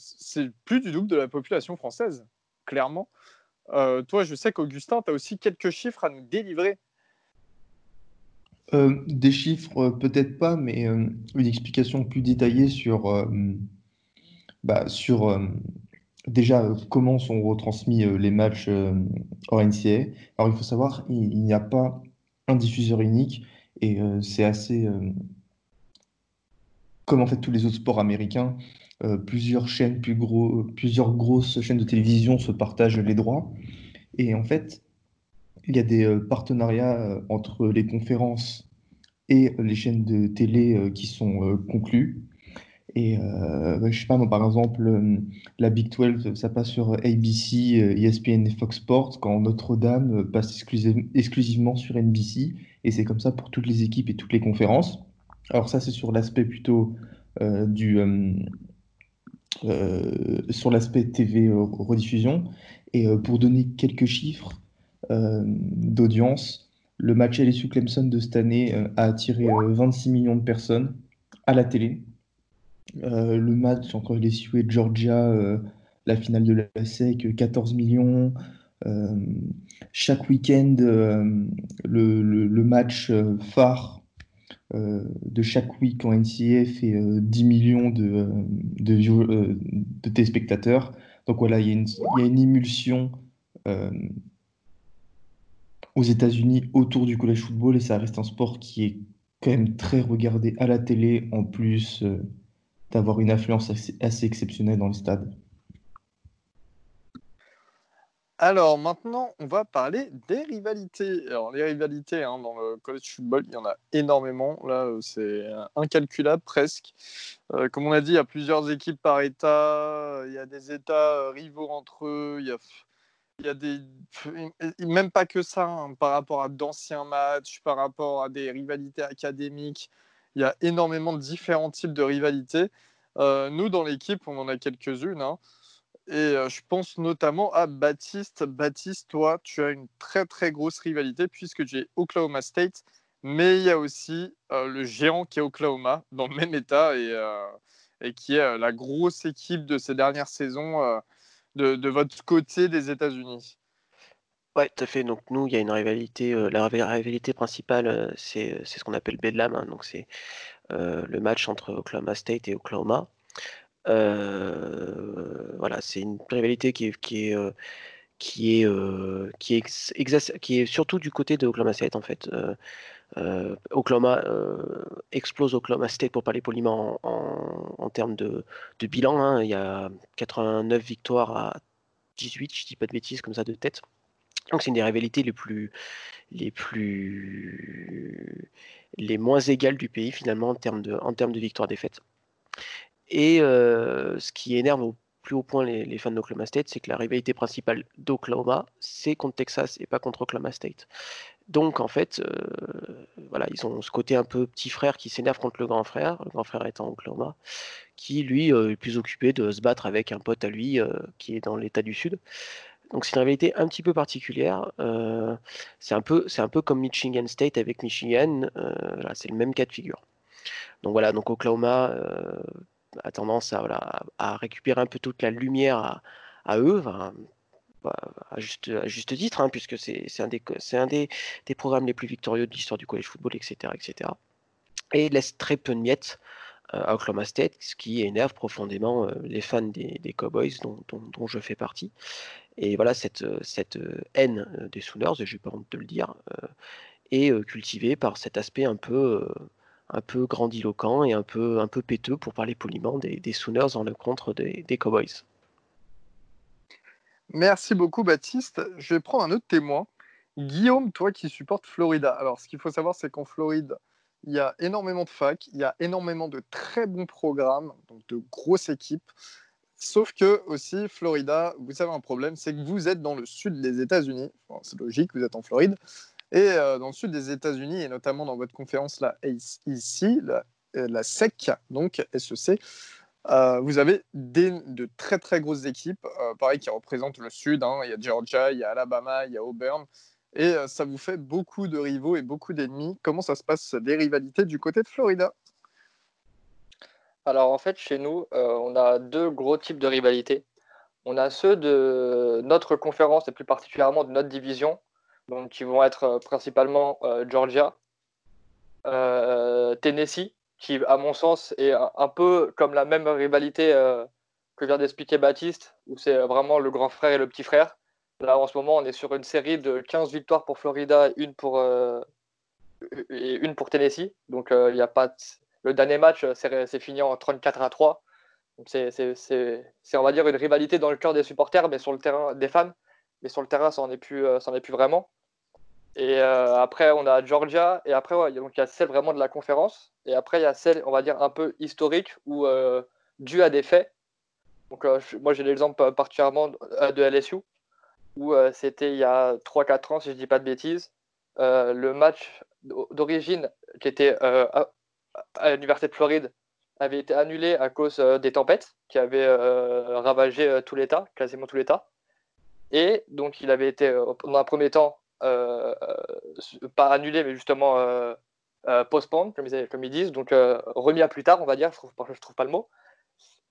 plus du double de la population française clairement. Euh, toi, je sais qu'Augustin, tu as aussi quelques chiffres à nous délivrer. Euh, des chiffres, euh, peut-être pas, mais une explication plus détaillée sur, bah, sur déjà comment sont retransmis les matchs en NCA. Alors, il faut savoir, il n'y a pas un diffuseur unique et c'est assez. comme en fait tous les autres sports américains, euh, plusieurs chaînes, plus gros, plusieurs grosses chaînes de télévision se partagent les droits. Et en fait, il y a des euh, partenariats euh, entre les conférences et les chaînes de télé qui sont conclus. Et je sais pas, moi, par exemple, la Big 12, ça passe sur ABC, ESPN et Fox Sports, quand Notre-Dame passe exclusivement sur NBC. Et c'est comme ça pour toutes les équipes et toutes les conférences. Alors ça, c'est sur l'aspect plutôt euh, sur l'aspect TV euh, rediffusion. Et euh, pour donner quelques chiffres d'audience, le match LSU Clemson de cette année a attiré 26 millions de personnes à la télé. Le match entre LSU et Georgia, la finale de la SEC, 14 millions. chaque week-end, le, match phare de chaque week en NCA fait 10 millions de, de, de, téléspectateurs. Donc voilà, il y, a une émulsion aux États-Unis autour du college football et ça reste un sport qui est quand même très regardé à la télé en plus d'avoir une influence assez, exceptionnelle dans le stade. Alors maintenant, on va parler des rivalités. Alors les rivalités hein, dans le college football, il y en a énormément. Là, euh, c'est incalculable presque. Euh, comme on a dit, il y a plusieurs équipes par État. Il y a des États euh, rivaux entre eux. Il y a, il y a des même pas que ça hein, par rapport à d'anciens matchs, par rapport à des rivalités académiques. Il y a énormément de différents types de rivalités. nous, dans l'équipe, on en a quelques-unes. Hein. Et euh, je pense notamment à Baptiste. Baptiste, toi, tu as une très très grosse rivalité puisque tu es Oklahoma State, mais il y a aussi euh, le géant qui est Oklahoma, dans le même état et, euh, qui est la grosse équipe de ces dernières saisons de, votre côté des États-Unis. Ouais, tout à fait. Donc nous, il y a une rivalité. la rivalité principale, c'est ce qu'on appelle Bedlam. Hein. donc c'est le match entre Oklahoma State et Oklahoma. Voilà, c'est une rivalité qui est, qui est, qui est, qui est, qui est surtout du côté de Oklahoma State en fait. Oklahoma explose Oklahoma State pour parler poliment en, en, termes de, de bilan. Hein. Il y a 89 victoires à 18, je dis pas de bêtises comme ça de tête. Donc c'est une des rivalités les plus, les plus, les moins égales du pays finalement en termes de, en termes de victoires-défaites. Et ce qui énerve au plus haut point les, fans d'Oklahoma State, c'est que la rivalité principale d'Oklahoma, c'est contre Texas et pas contre Oklahoma State. Donc en fait, voilà, ils ont ce côté un peu petit frère qui s'énerve contre le grand frère, le grand frère étant Oklahoma, qui lui est plus occupé de se battre avec un pote à lui qui est dans l'État du Sud. Donc c'est une rivalité un petit peu particulière. c'est un peu, un peu comme Michigan State avec Michigan. c'est le même cas de figure. Donc voilà, donc Oklahoma a tendance à, récupérer un peu toute la lumière à, eux, bah, à, juste, titre, hein, puisque c'est un, des, programmes les plus victorieux de l'histoire du college football, etc., etc. Et laisse très peu de miettes euh, à Oklahoma State, ce qui énerve profondément euh, les fans des, Cowboys, dont, je fais partie. Et voilà, cette, cette haine des Sooners, et j'ai pas honte de le dire, est cultivée par cet aspect un peu un peu grandiloquent et un peu, un peu péteux, pour parler poliment, des, des Sooners en le contre des, des Cowboys. Merci beaucoup, Baptiste. Je vais prendre un autre témoin. Guillaume, toi qui supportes Florida. Alors, ce qu'il faut savoir, c'est qu'en Floride, il y a énormément de facs, il y a énormément de très bons programmes, donc de grosses équipes. Sauf que aussi, Florida, vous avez un problème, c'est que vous êtes dans le sud des États-Unis. c'est logique, vous êtes en Floride. Et euh, dans le sud des États-Unis, et notamment dans votre conférence là, ici, la, euh, la SEC, donc SEC, euh, vous avez des, de très très grosses équipes, pareil, qui représentent le sud. Hein. il y a Georgia, il y a Alabama, il y a Auburn. Et ça vous fait beaucoup de rivaux et beaucoup d'ennemis. Comment ça se passe, des rivalités du côté de Florida? Alors en fait, chez nous, on a deux gros types de rivalités. On a ceux de notre conférence et plus particulièrement de notre division, donc qui vont être euh, principalement euh, Georgia, euh, Tennessee, qui à mon sens est un, peu comme la même rivalité que vient d'expliquer Baptiste, où c'est vraiment le grand frère et le petit frère. Là, en ce moment, on est sur une série de 15 victoires pour Florida, une pour, et une pour Tennessee. Donc, il a pas le dernier match, c'est fini en 34 à 3. C'est, on va dire, une rivalité dans le cœur des supporters, mais sur le terrain des fans. Mais sur le terrain, ça n'en est, plus, est plus vraiment. Et euh, après, on a Georgia. Et après, donc, il y a celle vraiment de la conférence. Et après, il y a celle, on va dire, un peu historique ou euh, due à des faits. Donc, euh, moi, j'ai l'exemple particulièrement de LSU, où c'était il y a 3-4 ans, si je ne dis pas de bêtises. le match d'origine qui était à, l'Université de Floride avait été annulé à cause des tempêtes qui avaient ravagé tout l'État, quasiment tout l'État. Et donc, il avait été, dans un premier temps, euh, euh, pas annulé, mais justement euh, postponed, comme ils, disent, donc remis à plus tard, on va dire, je trouve, trouve pas le mot.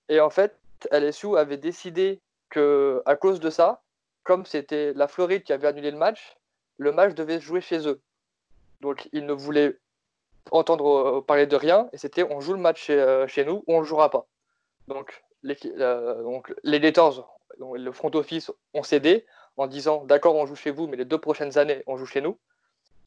Et en fait, LSU avait décidé que, à cause de ça, comme c'était la Floride qui avait annulé le match, le match devait se jouer chez eux. Donc, ils ne voulaient entendre parler de rien, et c'était on joue le match chez, nous ou on ne jouera pas. Donc, les, donc, les le front office, ont cédé en disant d'accord, on joue chez vous, mais les deux prochaines années, on joue chez nous.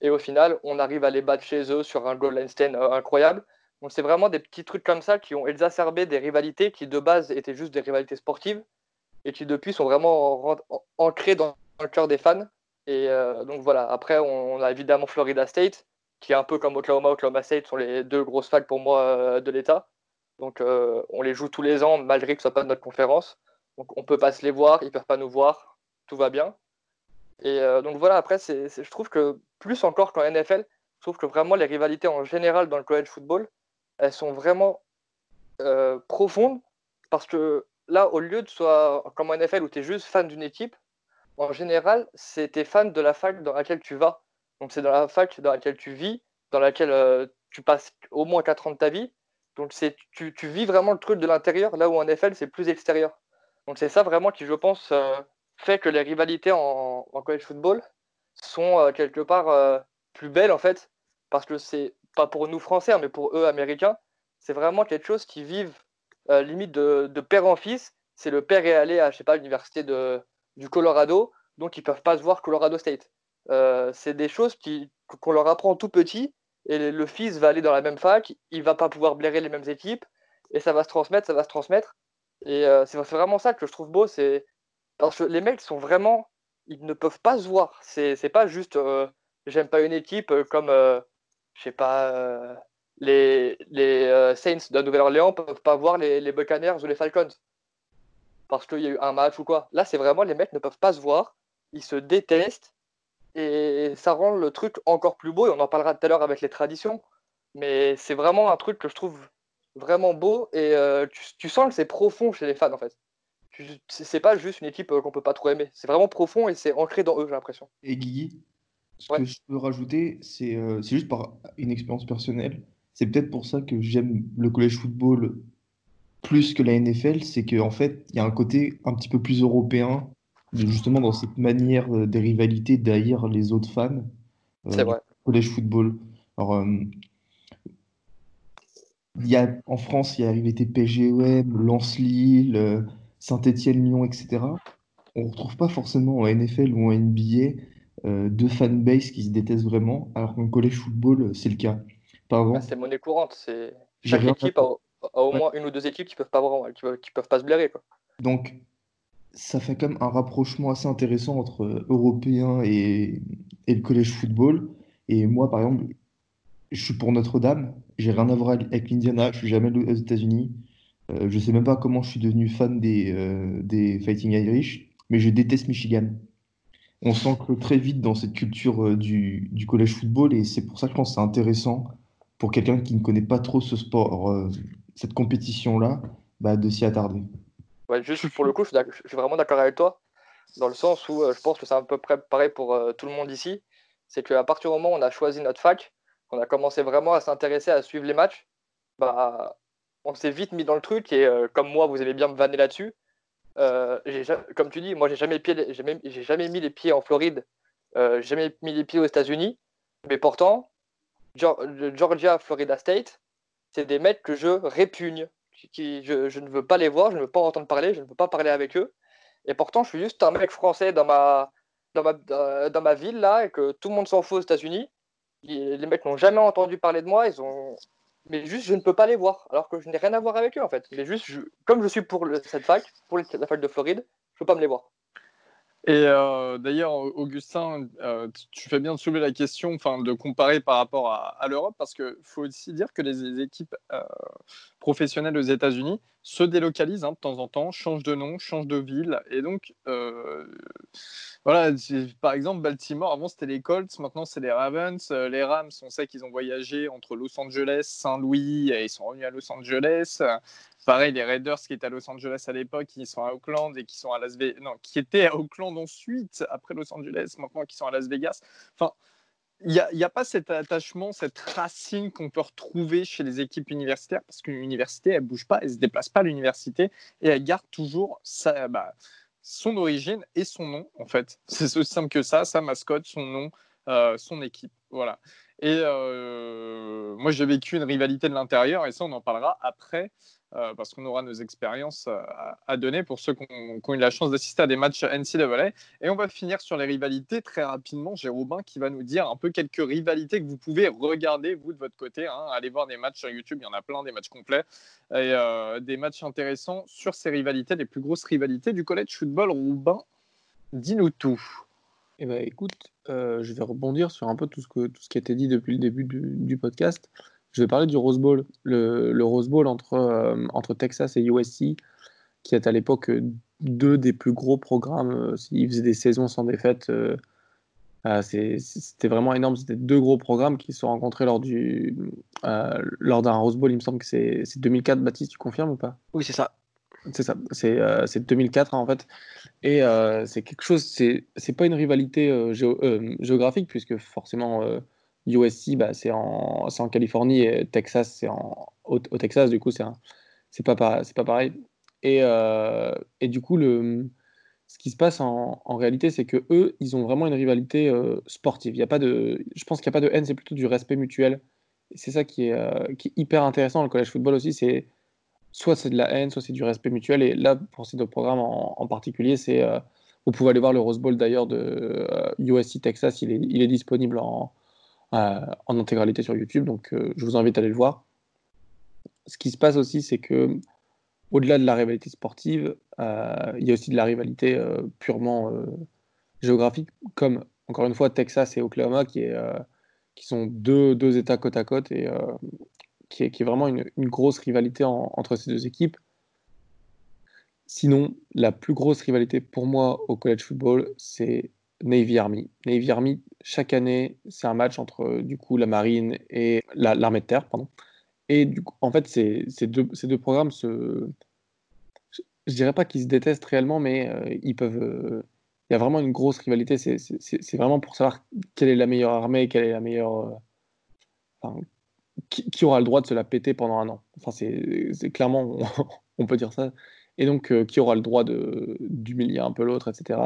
Et au final, on arrive à les battre chez eux sur un goal line stand incroyable. Donc, c'est vraiment des petits trucs comme ça qui ont exacerbé des rivalités qui, de base, étaient juste des rivalités sportives et qui, depuis, sont vraiment ancrées dans le cœur des fans. Et euh, donc, voilà. Après, on, a évidemment Florida State, qui est un peu comme Oklahoma. Oklahoma State sont les deux grosses facs pour moi euh, de l'État. Donc, euh, on les joue tous les ans, malgré que ce soit pas notre conférence. Donc, on peut pas se les voir, ils peuvent pas nous voir. Tout va bien. Et donc, voilà. Après, je trouve que plus encore qu'en NFL, je trouve que vraiment les rivalités en général dans le college football, elles sont vraiment profondes parce que là, au lieu de soit comme en NFL où tu es juste fan d'une équipe, en général, c'est es fan de la fac dans laquelle tu vas. Donc c'est dans la fac dans laquelle tu vis, dans laquelle euh, tu passes au moins 4 ans de ta vie. Donc c'est tu, tu, vis vraiment le truc de l'intérieur, là où en NFL, c'est plus extérieur. Donc c'est ça vraiment qui, je pense, euh, fait que les rivalités en, en college football sont quelque part plus belles en fait, parce que c'est pas pour nous français, hein, mais pour eux américains, c'est vraiment quelque chose qui vivent euh, limite de, père en fils. C'est le père est allé à, je sais pas, l'université du Colorado, donc ils peuvent pas se voir Colorado State. Euh, c'est des choses qu'on leur apprend tout petit, et le fils va aller dans la même fac, il va pas pouvoir blairer les mêmes équipes, et ça va se transmettre, ça va se transmettre. Et euh, c'est vraiment ça que je trouve beau, c'est parce que les mecs sont vraiment, ils ne peuvent pas se voir. C'est, pas juste, j'aime pas une équipe comme je sais pas, les, les euh, Saints de Nouvelle-Orléans peuvent pas voir les, les, Buccaneers ou les Falcons parce qu'il y a eu un match ou quoi. Là, c'est vraiment les mecs ne peuvent pas se voir, ils se détestent et ça rend le truc encore plus beau. Et on en parlera tout à l'heure avec les traditions, mais c'est vraiment un truc que je trouve vraiment beau et euh, tu, sens que c'est profond chez les fans en fait. C'est pas juste une équipe qu'on peut pas trop aimer, c'est vraiment profond et c'est ancré dans eux, j'ai l'impression. Et Guigui, ce que je peux rajouter, euh, c'est juste par une expérience personnelle. C'est peut-être pour ça que j'aime le college football plus que la NFL, c'est qu'en fait, il y a un côté un petit peu plus européen, justement dans cette manière euh, des rivalités d'haïr les autres fans. Euh, c'est vrai. College football. Alors, il y a, en France, il y a RVT PGOM, Lens-Lille, Saint-Étienne-Lyon, etc. On ne retrouve pas forcément en NFL ou en NBA euh, deux fanbase qui se détestent vraiment, alors qu'en college football, c'est le cas. Pas avant. Ah, c'est monnaie courante. C'est... Chaque équipe a, au moins une ou deux équipes qui peuvent pas, qui peuvent, pas se blairer. Quoi. Donc, ça fait comme un rapprochement assez intéressant entre euh, Européens et, et le college football. Et moi, par exemple, je suis pour Notre-Dame. J'ai rien à voir avec l'Indiana. Je suis jamais aux États-Unis. Euh, je sais même pas comment je suis devenu fan des, euh, des Fighting Irish, mais je déteste Michigan on s'ancre très vite dans cette culture euh, du, du collège football et c'est pour ça que je pense que c'est intéressant pour quelqu'un qui ne connaît pas trop ce sport, euh, cette compétition-là, bah, de s'y attarder. Juste pour le coup, je suis, vraiment d'accord avec toi, dans le sens où euh, je pense que c'est à peu près pareil pour tout le monde ici. C'est qu'à partir du moment où on a choisi notre fac, on a commencé vraiment à s'intéresser, à suivre les matchs, bah, on s'est vite mis dans le truc et comme moi, vous aimez bien me vanner là-dessus, euh, comme tu dis, moi j'ai jamais, jamais mis les pieds en Floride, euh, jamais mis les pieds aux États-Unis, mais pourtant, Georgia, Florida State, c'est des mecs que je répugne, je, ne veux pas les voir, je ne veux pas entendre parler, je ne veux pas parler avec eux, et pourtant je suis juste un mec français dans ma, dans ma, dans ma ville là, et que tout le monde s'en fout aux États-Unis. Les mecs n'ont jamais entendu parler de moi, ils ont, mais juste je ne peux pas les voir, alors que je n'ai rien à voir avec eux en fait. Mais juste, comme je suis pour cette fac, pour la fac de Floride, je ne peux pas me les voir. Et euh, d'ailleurs, Augustin, euh, tu fais bien de soulever la question de comparer par rapport à, l'Europe, parce qu'il faut aussi dire que les, équipes euh, professionnelles aux États-Unis se délocalisent hein, de temps en temps, changent de nom, changent de ville. Et donc, voilà, par exemple, Baltimore, avant c'était les Colts, maintenant c'est les Ravens. les Rams, on sait qu'ils ont voyagé entre Los Angeles, Saint-Louis, et ils sont revenus à Los Angeles. Pareil, les Raiders qui étaient à Los Angeles à l'époque, qui sont à Oakland et qui sont à Las Vegas, non, qui étaient à Oakland ensuite, après Los Angeles, maintenant qui sont à Las Vegas. Enfin, il n'y a, pas cet attachement, cette racine qu'on peut retrouver chez les équipes universitaires, parce qu'une université, elle ne bouge pas, elle ne se déplace pas à l'université, et elle garde toujours sa, bah, son origine et son nom, en fait. C'est aussi simple que ça, sa mascotte, son nom, euh, son équipe. Voilà. Et euh, moi, j'ai vécu une rivalité de l'intérieur, et ça, on en parlera après, euh, parce qu'on aura nos expériences euh, à, donner pour ceux qui ont, eu la chance d'assister à des matchs NCAA. Et on va finir sur les rivalités très rapidement. J'ai Robin qui va nous dire un peu quelques rivalités que vous pouvez regarder, vous, de votre côté. Hein. Allez voir des matchs sur YouTube, il y en a plein, des matchs complets, et des matchs intéressants sur ces rivalités, les plus grosses rivalités du college football. Robin, dis-nous tout. Eh ben, écoute, euh, je vais rebondir sur un peu tout ce qui a été dit depuis le début du, podcast. Je vais parler du Rose Bowl, le, Rose Bowl entre, euh, entre Texas et USC, qui est à l'époque deux des plus gros programmes. Ils faisaient des saisons sans défaite. Euh, c'était vraiment énorme. C'était deux gros programmes qui se sont rencontrés lors, du, lors d'un Rose Bowl. Il me semble que c'est 2004. Baptiste, tu confirmes ou pas? Oui, c'est ça. C'est ça, c'est euh, 2004 hein, en fait. Et euh, c'est quelque chose, c'est pas une rivalité euh, euh, géographique, puisque forcément USC, bah, c'est en, en, Californie et Texas, c'est au, Texas, du coup, c'est pas, pas pareil. Et, et, du coup, le, ce qui se passe en, en réalité, c'est que eux, ils ont vraiment une rivalité sportive. Il y a pas de, je pense qu'il n'y a pas de haine, c'est plutôt du respect mutuel. C'est ça qui est, qui est hyper intéressant le college football aussi, c'est soit c'est de la haine, soit c'est du respect mutuel. Et là, pour ces deux programmes en, particulier, c'est euh, vous pouvez aller voir le Rose Bowl d'ailleurs de USC euh, Texas. Il est, il est disponible en, euh, en, intégralité sur YouTube, donc je vous invite à aller le voir. Ce qui se passe aussi, c'est que au-delà de la rivalité sportive, il y a aussi de la rivalité purement géographique, comme encore une fois Texas et Oklahoma, qui sont deux, deux États côte à côte et qui est, vraiment une, grosse rivalité entre ces deux équipes. Sinon, la plus grosse rivalité pour moi au college football, c'est Navy Army. Navy Army, chaque année, c'est un match entre du coup la marine et l'armée de terre, pardon. Et du coup, en fait, ces, deux, programmes se, je dirais pas qu'ils se détestent réellement, mais euh, ils peuvent. Euh, il y a vraiment une grosse rivalité. C'est vraiment pour savoir quelle est la meilleure armée, quelle est la meilleure. Euh, qui, aura le droit de se la péter pendant un an Enfin, c'est clairement, on, peut dire ça. Et donc, euh, qui aura le droit d'humilier un peu l'autre, etc.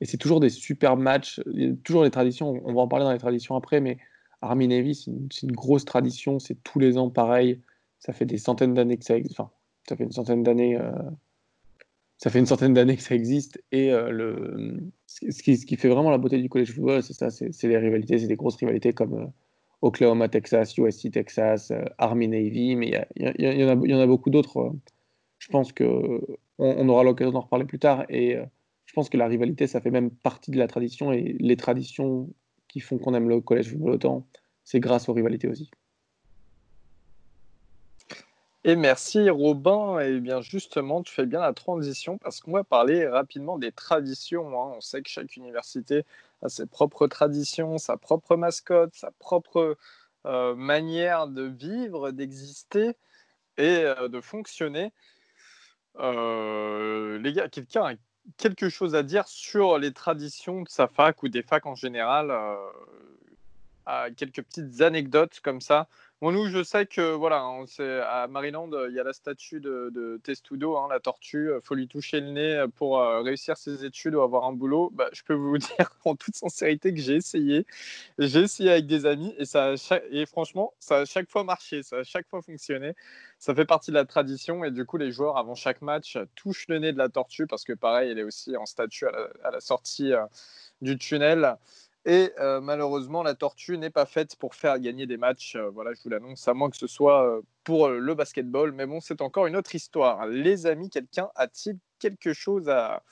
Et c'est toujours des super matchs, y toujours les traditions, on va en parler dans les traditions après, mais Army Navy, c'est une, grosse tradition, c'est tous les ans pareil. Ça fait des centaines d'années que ça existe. Enfin, ça fait une centaine d'années. Euh, ça fait une centaine d'années que ça existe. Et euh, le, ce qui, ce, qui, fait vraiment la beauté du college football, c'est ça, c'est les rivalités, c'est des grosses rivalités comme Oklahoma, Texas, USC, Texas, euh, Army, Navy, mais il y, y, en a beaucoup d'autres. Euh. Je pense qu'on on aura l'occasion d'en reparler plus tard. Et euh, pense que la rivalité, ça fait même partie de la tradition. Et les traditions qui font qu'on aime le collège football autant, c'est grâce aux rivalités aussi. Et merci Robin. Et bien justement, tu fais bien la transition parce qu'on va parler rapidement des traditions. Hein. On sait que chaque université a ses propres traditions, sa propre mascotte, sa propre euh, manière de vivre, d'exister et euh, de fonctionner. Euh, les gars, quelqu'un a quelque chose à dire sur les traditions de sa fac ou des facs en général quelques petites anecdotes comme ça Bon, nous, je sais que voilà, on à Maryland, il y a la statue de, Testudo, hein, la tortue. Il faut lui toucher le nez pour euh, réussir ses études ou avoir un boulot. Bah, je peux vous dire en toute sincérité que j'ai essayé. J'ai essayé avec des amis et, ça et franchement, ça a chaque fois marché, ça a chaque fois fonctionné. Ça fait partie de la tradition et du coup, les joueurs, avant chaque match, touchent le nez de la tortue parce que pareil, elle est aussi en statue à la, sortie euh, du tunnel. Et malheureusement, la tortue n'est pas faite pour faire gagner des matchs. Voilà, je vous l'annonce, à moins que ce soit pour le basketball. Mais bon, c'est encore une autre histoire. Les amis, quelqu'un a-t-il quelque chose à,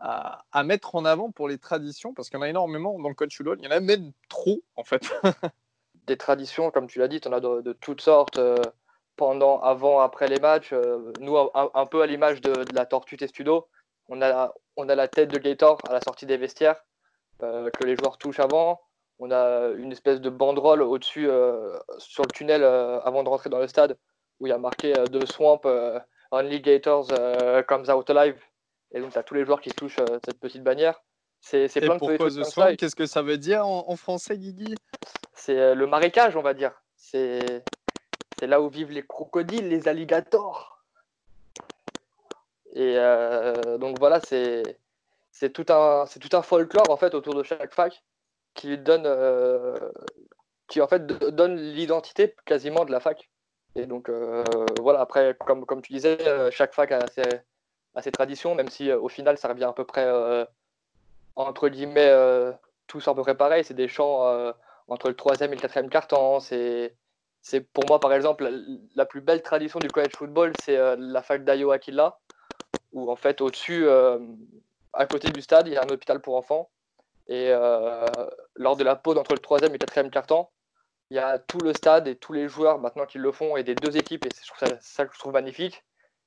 à, mettre en avant pour les traditions? Parce qu'il y en a énormément dans le coach. Il y en a même trop, en fait. des traditions, comme tu l'as dit, tu en as de, toutes sortes. pendant, avant, après les matchs. nous, un, peu à l'image de, la tortue Testudo, on a, on a la tête de Gator à la sortie des vestiaires que les joueurs touchent avant. On a une espèce de banderole au-dessus euh, sur le tunnel euh, avant de rentrer dans le stade où il y a marqué The Swamp Only Gators comes out alive. Et donc, tu as tous les joueurs qui touchent cette petite bannière. C'est plein de pourquoi The Swamp Qu'est-ce que ça veut dire en, français, Guigui? C'est le marécage, on va dire. C'est là où vivent les crocodiles, les alligators. Et donc voilà, c'est c'est tout un folklore en fait autour de chaque fac qui donne, qui en fait donne l'identité quasiment de la fac. Et donc voilà, après, comme, comme tu disais, chaque fac a ses, a ses traditions, même si au final ça revient à peu près entre guillemets tous à peu près pareil. C'est des chants entre le troisième et le quatrième carton. C'est c'est pour moi, par exemple, la, plus belle tradition du college football, c'est euh, la fac d'Iowa Killa, où en fait, au-dessus, euh, à côté du stade, il y a un hôpital pour enfants. Et euh, lors de la pause entre le troisième et le quatrième quart-temps, il y a tout le stade et tous les joueurs maintenant qui le font, et des deux équipes, et c'est ça, que je trouve magnifique,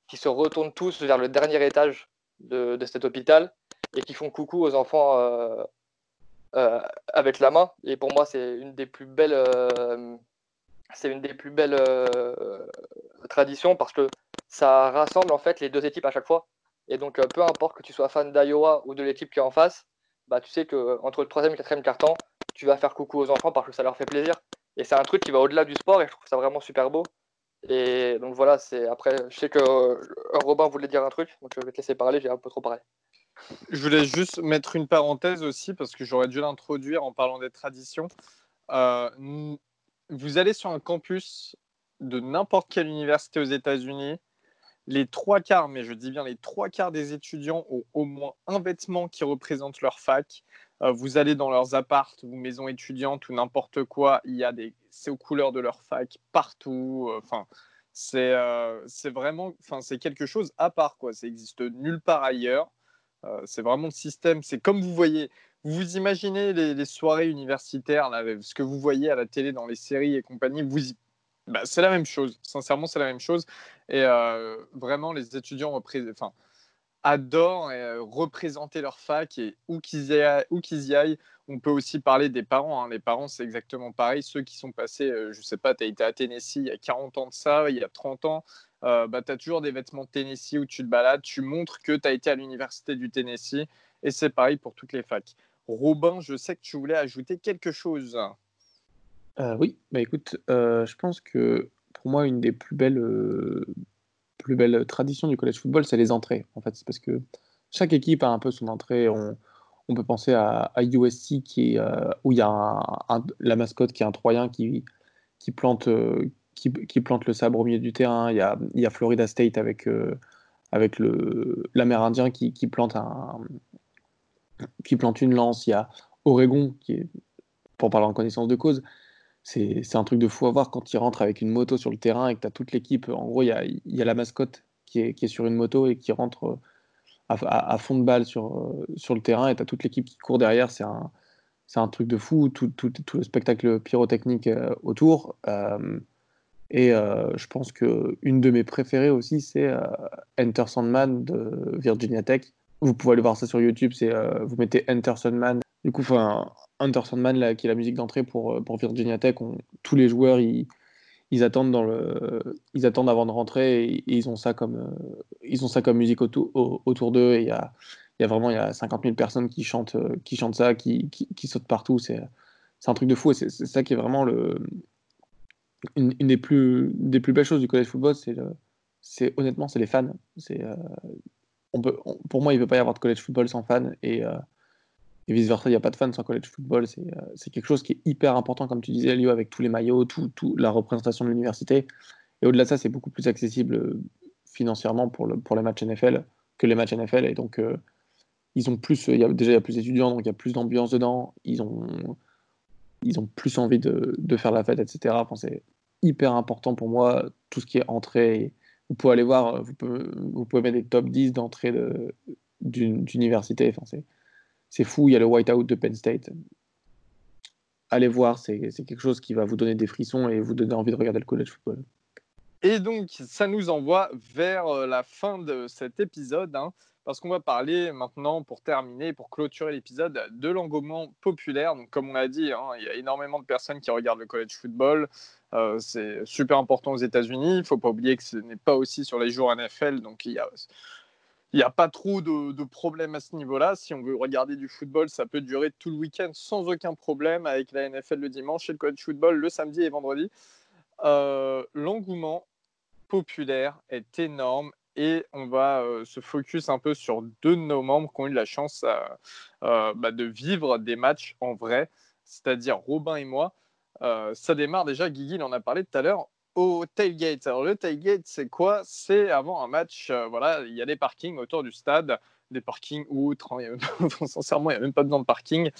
qui se retournent tous vers le dernier étage de, cet hôpital et qui font coucou aux enfants avec la main. Et pour moi, c'est une des plus belles c'est une des plus belles euh, traditions parce que ça rassemble en fait les deux équipes à chaque fois. Et donc, euh, peu importe que tu sois fan d'Iowa ou de l'équipe qui est en face, bah, tu sais que entre le troisième et le quatrième carton, tu vas faire coucou aux enfants parce que ça leur fait plaisir. Et c'est un truc qui va au-delà du sport et je trouve ça vraiment super beau. Et donc voilà, c'est après, je sais que euh, Robin voulait dire un truc, donc je vais te laisser parler, j'ai un peu trop parlé. Je voulais juste mettre une parenthèse aussi parce que j'aurais dû l'introduire en parlant des traditions. Euh, vous allez sur un campus de n'importe quelle université aux États-Unis, les trois quarts, mais je dis bien les trois quarts des étudiants ont au moins un vêtement qui représente leur fac. Euh, vous allez dans leurs appartes ou maisons étudiantes ou n'importe quoi, il y a des, c'est aux couleurs de leur fac partout. Euh, enfin, c'est, euh, c'est vraiment, enfin, c'est quelque chose à part quoi. Ça existe nulle part ailleurs. c'est vraiment le système. C'est comme vous voyez, vous imaginez les, soirées universitaires, là, ce que vous voyez à la télé dans les séries et compagnie, bah, c'est la même chose. Sincèrement, c'est la même chose. Et euh, vraiment, les étudiants adorent euh, représenter leur fac et où qu'ils y, aillent. On peut aussi parler des parents. Hein. Les parents, c'est exactement pareil. Ceux qui sont passés, euh, je sais pas, tu as été à Tennessee il y a 40 ans de ça, il y a 30 ans. bah, tu as toujours des vêtements de Tennessee où tu te balades, tu montres que tu as été à l'université du Tennessee. Et c'est pareil pour toutes les facs. Robin, je sais que tu voulais ajouter quelque chose. Euh, oui, bah écoute, euh, je pense que pour moi, une des plus belles, euh, plus belles traditions du college football, c'est les entrées. En fait, c'est parce que chaque équipe a un peu son entrée. On, peut penser à, USC qui où il y a la mascotte qui est un Troyen qui, qui, plante, qui, plante le sabre au milieu du terrain. Il y a, il y a Florida State avec, avec l'Amérindien qui, qui plante un, qui plante une lance, il y a Oregon, qui est, pour parler en connaissance de cause, c'est un truc de fou à voir quand il rentre avec une moto sur le terrain et que tu as toute l'équipe. En gros, il y a, y a, la mascotte qui est, qui est, sur une moto et qui rentre euh, à, fond de balle sur, euh, sur le terrain et tu as toute l'équipe qui court derrière. C'est un, un truc de fou, tout, tout, tout le spectacle pyrotechnique euh, autour. et je pense qu'une de mes préférées aussi, c'est Enter Sandman de Virginia Tech vous pouvez aller voir ça sur YouTube. C'est vous mettez Enter Sandman. Du coup, Enter Sandman, là, qui est la musique d'entrée pour, euh, pour Virginia Tech, tous les joueurs, ils, ils, attendent dans le, ils attendent avant de rentrer et, ils ont ça comme, euh, ils ont ça comme musique autour, autour d'eux. Et il y a, y a vraiment y a 50 000 personnes qui chantent, qui chantent ça, qui, qui, sautent partout. C'est, un truc de fou. Et c'est, ça qui est vraiment le, une, des, plus, des plus belles choses du college football. C'est, honnêtement, c'est les fans. C'est pour moi, il ne peut pas y avoir de college football sans fans et, euh, vice-versa, il n'y a pas de fans sans college football. Euh, c'est quelque chose qui est hyper important, comme tu disais, Lio, avec tous les maillots, tout, la représentation de l'université. Et au-delà de ça, c'est beaucoup plus accessible euh, financièrement pour, le, pour les matchs NFL que les matchs NFL. Et donc, ils ont plus, déjà, il y a plus d'étudiants, donc il y a plus d'ambiance dedans. Ils ont, ils ont plus envie de, de faire la fête, etc. Enfin, c'est hyper important pour moi, tout ce qui est entrée vous pouvez aller voir, euh, vous pouvez, mettre des top 10 d'entrée d'université. Enfin, c'est fou, il y a le whiteout de Penn State. Allez voir, c'est quelque chose qui va vous donner des frissons et vous donner envie de regarder le college football. Et donc, ça nous envoie vers euh, la fin de cet épisode, hein, parce qu'on va parler maintenant, pour terminer, pour clôturer l'épisode, de l'engouement populaire. Donc, comme on l'a dit, hein, il y a énormément de personnes qui regardent le college football. Euh, c'est super important aux États-Unis. Il ne faut pas oublier que ce n'est pas aussi sur les jours NFL, donc il y a il n'y a pas trop de, problèmes à ce niveau-là. Si on veut regarder du football, ça peut durer tout le week-end sans aucun problème avec la NFL le dimanche et le college football le samedi et vendredi. Euh, l'engouement populaire est énorme et on va euh, se focus un peu sur deux de nos membres qui ont eu la chance bah, de vivre des matchs en vrai. c'est-à-dire Robin et moi, ça démarre déjà, Guigui en a parlé tout à l'heure, au tailgate. Alors le tailgate, c'est quoi? C'est avant un match, voilà, il y a des parkings autour du stade des parkings outre. Hein, sincèrement, il n'y a même pas besoin de parking.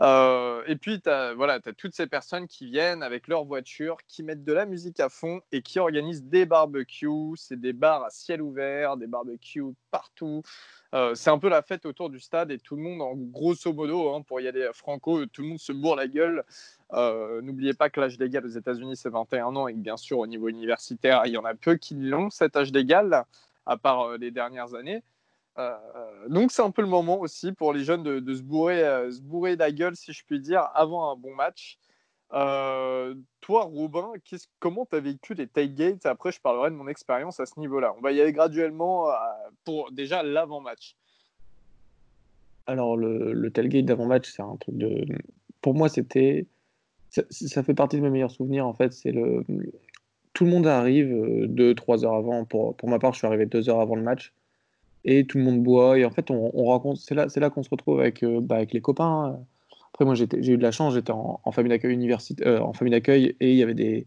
Euh, et puis, tu as, voilà, as toutes ces personnes qui viennent avec leur voiture, qui mettent de la musique à fond et qui organisent des barbecues. C'est des bars à ciel ouvert, des barbecues partout. Euh, c'est un peu la fête autour du stade et tout le monde, en grosso modo, hein, pour y aller à franco, tout le monde se bourre la gueule. Euh, n'oubliez pas que l'âge légal aux États-Unis, c'est 21 ans et bien sûr, au niveau universitaire, il y en a peu qui l'ont, cet âge légal, à part les dernières années. Euh, donc c'est un peu le moment aussi pour les jeunes de, se, bourrer, euh, se bourrer la gueule, si je puis dire, avant un bon match. Euh, toi, Robin, comment tu as vécu les tailgates? Après, je parlerai de mon expérience à ce niveau-là. On va y aller graduellement pour déjà l'avant-match. Alors, le, tailgate d'avant-match, c'est un truc de. Pour moi, c'était. Ça, fait partie de mes meilleurs souvenirs, en fait. C'est le. Tout le monde arrive 2-3 heures avant. Pour, pour ma part, je suis arrivé 2 heures avant le match et tout le monde boit. Et en fait, on, on c'est là, là qu'on se retrouve avec, euh, bah, avec les copains. Après, moi, j'ai eu de la chance, j'étais en, famille d'accueil université, euh, en famille d'accueil, et il y avait des,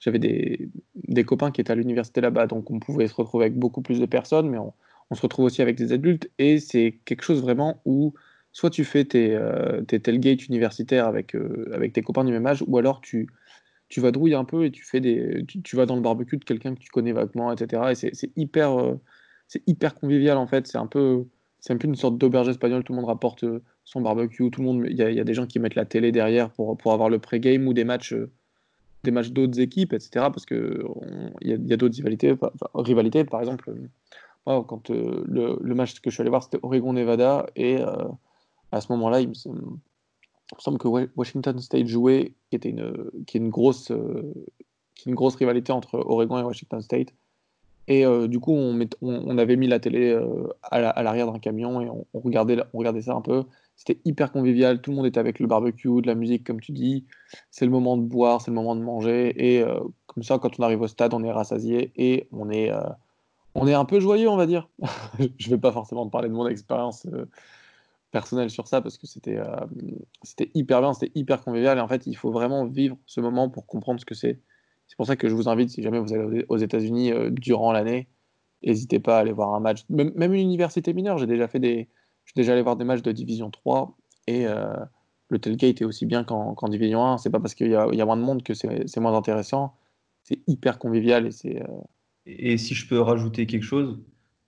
j'avais des, des, copains qui étaient à l'université là-bas, donc on pouvait se retrouver avec beaucoup plus de personnes, mais on, se retrouve aussi avec des adultes, et c'est quelque chose vraiment où soit tu fais tes, euh, tes tailgates universitaires avec, avec tes copains du même âge, ou alors tu, tu vas drouiller un peu et tu, fais des, tu, tu vas dans le barbecue de quelqu'un que tu connais vaguement, etc. Et c'est hyper c'est hyper convivial en fait. C'est un peu, c'est un peu une sorte d'auberge espagnole. Tout le monde rapporte euh, son barbecue. Tout le monde, il y, a des gens qui mettent la télé derrière pour, pour avoir le pré-game ou des matchs, euh, des matchs d'autres équipes, etc. Parce que il y a, d'autres rivalités, rivalités. Par exemple, euh, quand le, match que je suis allé voir, c'était Oregon-Nevada et à ce moment-là, il me, semble que Washington State jouait, qui était une, qui est une grosse, qui est une grosse rivalité entre Oregon et Washington State. Et euh, du coup, on, avait mis la télé euh, à l'arrière d'un camion et on, regardait, ça un peu. C'était hyper convivial, tout le monde était avec le barbecue, de la musique, comme tu dis. C'est le moment de boire, c'est le moment de manger. Et euh, comme ça, quand on arrive au stade, on est rassasié et on est, un peu joyeux, on va dire. Je ne vais pas forcément parler de mon expérience personnelle sur ça parce que c'était c'était hyper bien, c'était hyper convivial. Et en fait, il faut vraiment vivre ce moment pour comprendre ce que c'est. C'est pour ça que je vous invite, si jamais vous allez aux États-Unis euh, durant l'année, n'hésitez pas à aller voir un match. Même, une université mineure, j'ai déjà fait des, je suis déjà allé voir des matchs de Division 3 et euh, le tailgate est aussi bien qu'en Division 1. C'est pas parce qu'il y, a moins de monde que c'est moins intéressant. C'est hyper convivial et c'est. Euh, et si je peux rajouter quelque chose,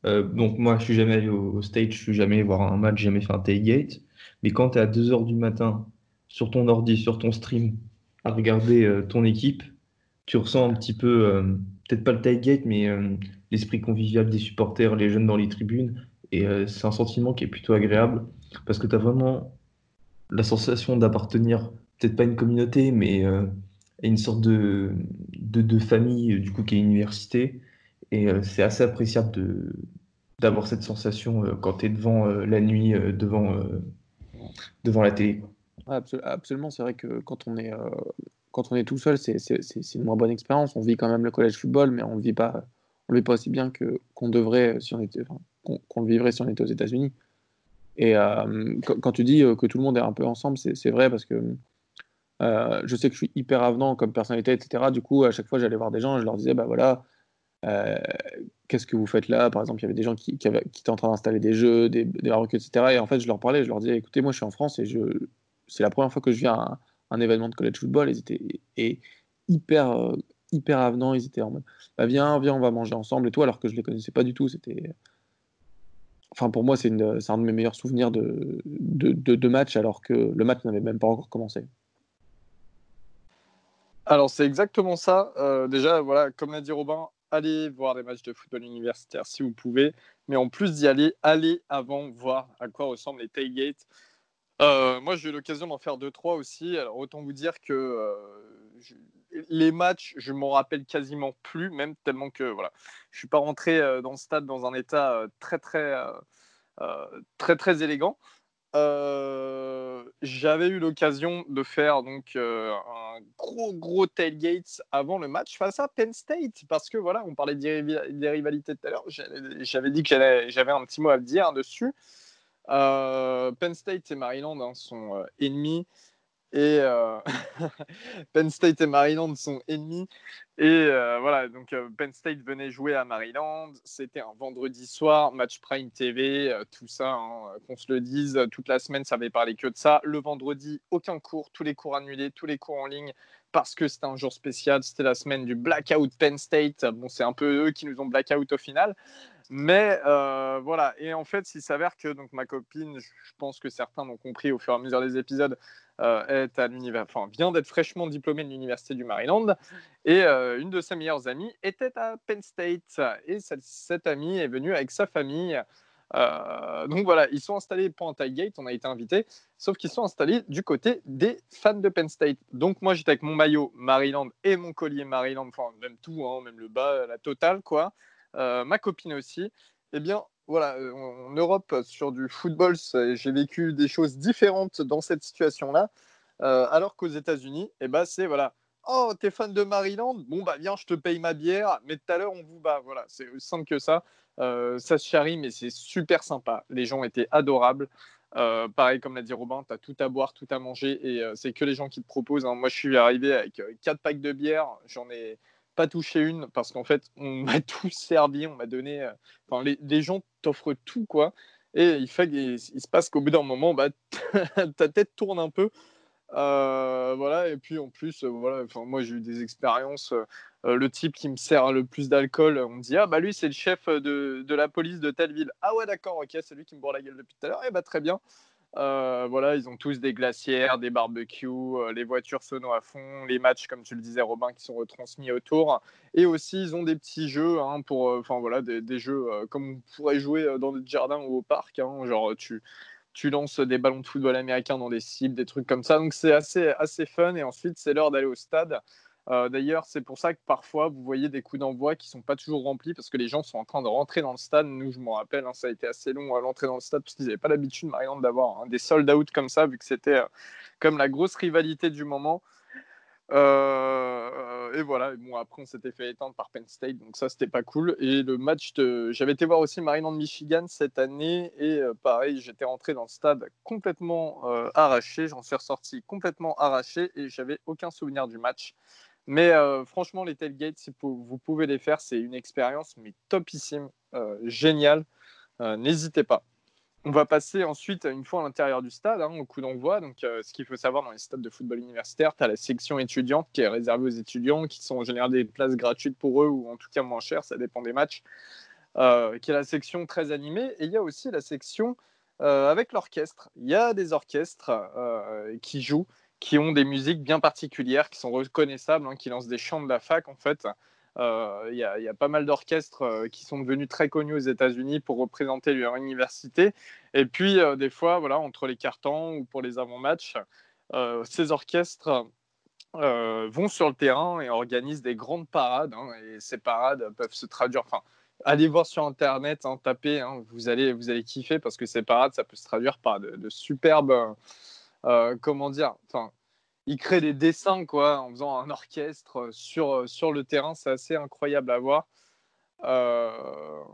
donc moi je suis jamais allé au, stage, je suis jamais allé voir un match, jamais fait un tailgate. Mais quand tu es à 2h du matin sur ton ordi, sur ton stream, à regarder ton équipe, tu ressens un petit peu, euh, peut-être pas le tailgate, mais euh, l'esprit convivial des supporters, les jeunes dans les tribunes. Et euh, c'est un sentiment qui est plutôt agréable parce que tu as vraiment la sensation d'appartenir, peut-être pas à une communauté, mais une sorte de, famille, du coup, qui est université. Et c'est assez appréciable de, d'avoir cette sensation quand tu es devant la nuit, devant, devant la télé. absolument, c'est vrai que quand on est quand on est tout seul, c'est une moins bonne expérience. On vit quand même le collège football, mais on ne vit on vit pas aussi bien qu'on devrait si qu'on le vivrait si on était aux États-Unis. Et euh, quand, tu dis euh, que tout le monde est un peu ensemble, c'est vrai parce que euh, je sais que je suis hyper avenant comme personnalité, etc. Du coup, à chaque fois, j'allais voir des gens et je leur disais, bah voilà, qu'est-ce que vous faites là? Par exemple, il y avait des gens qui, étaient en train d'installer des jeux, des, des etc. Et en fait, je leur parlais, je leur disais, écoutez, moi, je suis en France et je, c'est la première fois que je viens à, un événement de college football. Ils étaient hyper, euh, hyper avenants. Ils étaient en mode bah, viens, viens, on va manger ensemble et tout, alors que je les connaissais pas du tout. C'était. Enfin, pour moi, c'est un de mes meilleurs souvenirs de, de, de, match, alors que le match n'avait même pas encore commencé. Alors, c'est exactement ça. Euh, déjà, voilà, comme l'a dit Robin, allez voir des matchs de football universitaire si vous pouvez. Mais en plus d'y aller, allez avant voir à quoi ressemblent les tailgates. Euh, moi, j'ai eu l'occasion d'en faire deux, trois aussi. Alors, autant vous dire que euh, les matchs, je m'en rappelle quasiment plus, même tellement que voilà, je suis pas rentré euh, dans le stade dans un état très, très, très, très élégant. J'avais eu l'occasion de faire donc un gros, gros tailgate avant le match face à Penn State, parce que voilà, on parlait des, rivalités tout à l'heure. J'avais dit que j'avais un petit mot à dire dessus. Euh, Penn State et Maryland sont euh, ennemis. et euh, Penn State et Maryland sont ennemis. Et euh, voilà, donc euh, Penn State venait jouer à Maryland. C'était un vendredi soir, match Prime TV, tout ça, hein, qu'on se le dise. Toute la semaine, ça avait parlé que de ça. Le vendredi, aucun cours, tous les cours annulés, tous les cours en ligne parce que c'était un jour spécial. C'était la semaine du Blackout Penn State. Bon, c'est un peu eux qui nous ont blackout au final. Mais euh, voilà, et en fait, il s'avère que donc, ma copine, je pense que certains l'ont compris au fur et à mesure des épisodes, euh, est à enfin, vient d'être fraîchement diplômée de l'université du Maryland, et euh, une de ses meilleures amies était à Penn State, et cette, amie est venue avec sa famille. donc voilà, ils sont installés pour un tailgate, on a été invités, sauf qu'ils sont installés du côté des fans de Penn State. Donc moi j'étais avec mon maillot Maryland et mon collier Maryland, enfin même tout, hein, même le bas, la totale quoi. Euh, ma copine aussi, eh bien, voilà, euh, en Europe, sur du football, j'ai vécu des choses différentes dans cette situation-là. Euh, alors qu'aux États-Unis, eh ben, c'est voilà, oh, t'es fan de Maryland? Bon, bah, viens, je te paye ma bière, mais tout à l'heure, on vous bat. Voilà, c'est aussi simple que ça. ça se charrie, mais c'est super sympa. Les gens étaient adorables. pareil, comme l'a dit Robin, tu as tout à boire, tout à manger, et c'est que les gens qui te proposent. Hein. Moi, je suis arrivé avec quatre packs de bière, j'en ai, pas touché une parce qu'en fait, on m'a tout servi, on m'a donné. Euh, enfin, les, les, gens t'offrent tout, quoi. Et il fait il, se passe qu'au bout d'un moment, bah, ta tête tourne un peu. Euh, voilà, et puis en plus, euh, voilà, moi j'ai eu des expériences. le type qui me sert le plus d'alcool, on me dit Ah, bah lui, c'est le chef de, de, la police de telle ville. Ah, ouais, d'accord, ok, c'est lui qui me bourre la gueule depuis tout à l'heure. Eh bah, très bien. Euh, voilà, ils ont tous des glacières, des barbecues, euh, les voitures sono à fond, les matchs, comme tu le disais, Robin, qui sont retransmis autour. Et aussi, ils ont des petits jeux, hein, pour, euh, enfin voilà, des, jeux comme on pourrait jouer dans notre jardin ou au parc. Hein, genre, tu, tu lances des ballons de football américains dans des cibles, des trucs comme ça. Donc, c'est assez, assez fun. Et ensuite, c'est l'heure d'aller au stade. Euh, d'ailleurs, c'est pour ça que parfois, vous voyez des coups d'envoi qui ne sont pas toujours remplis parce que les gens sont en train de rentrer dans le stade. Nous, je m'en rappelle, hein, ça a été assez long à l'entrée dans le stade parce qu'ils n'avaient pas l'habitude, Marianne, d'avoir hein, des sold out comme ça, vu que c'était euh, comme la grosse rivalité du moment. Euh, et voilà, bon, après on s'était fait éteindre par Penn State, donc ça c'était pas cool. Et le match, de... j'avais été voir aussi Maryland Michigan cette année, et pareil, j'étais rentré dans le stade complètement arraché, j'en suis ressorti complètement arraché, et j'avais aucun souvenir du match. Mais euh, franchement, les tailgates, si vous pouvez les faire, c'est une expérience mais topissime, euh, géniale. Euh, n'hésitez pas. On va passer ensuite, une fois à l'intérieur du stade, hein, au coup d'envoi. Donc, ce qu'il faut savoir dans les stades de football universitaire, tu as la section étudiante qui est réservée aux étudiants, qui sont en général des places gratuites pour eux ou en tout cas moins chères, ça dépend des matchs, qui est la section très animée. Et il y a aussi la section avec l'orchestre. Il y a des orchestres qui jouent qui ont des musiques bien particulières, qui sont reconnaissables, hein, qui lancent des chants de la fac en fait. Euh, il y, a pas mal d'orchestres euh, qui sont devenus très connus aux États-Unis pour représenter leur université. Et puis, euh, des fois, voilà, entre les cartons ou pour les avant-matchs, ces orchestres vont sur le terrain et organisent des grandes parades. Hein, et ces parades peuvent se traduire. Enfin, allez voir sur Internet, hein, tapez, vous, allez, vous allez kiffer parce que ces parades, ça peut se traduire par de, superbes comment dire, enfin, il crée des dessins quoi, en faisant un orchestre sur, euh, sur le terrain. C'est assez incroyable à voir. Euh,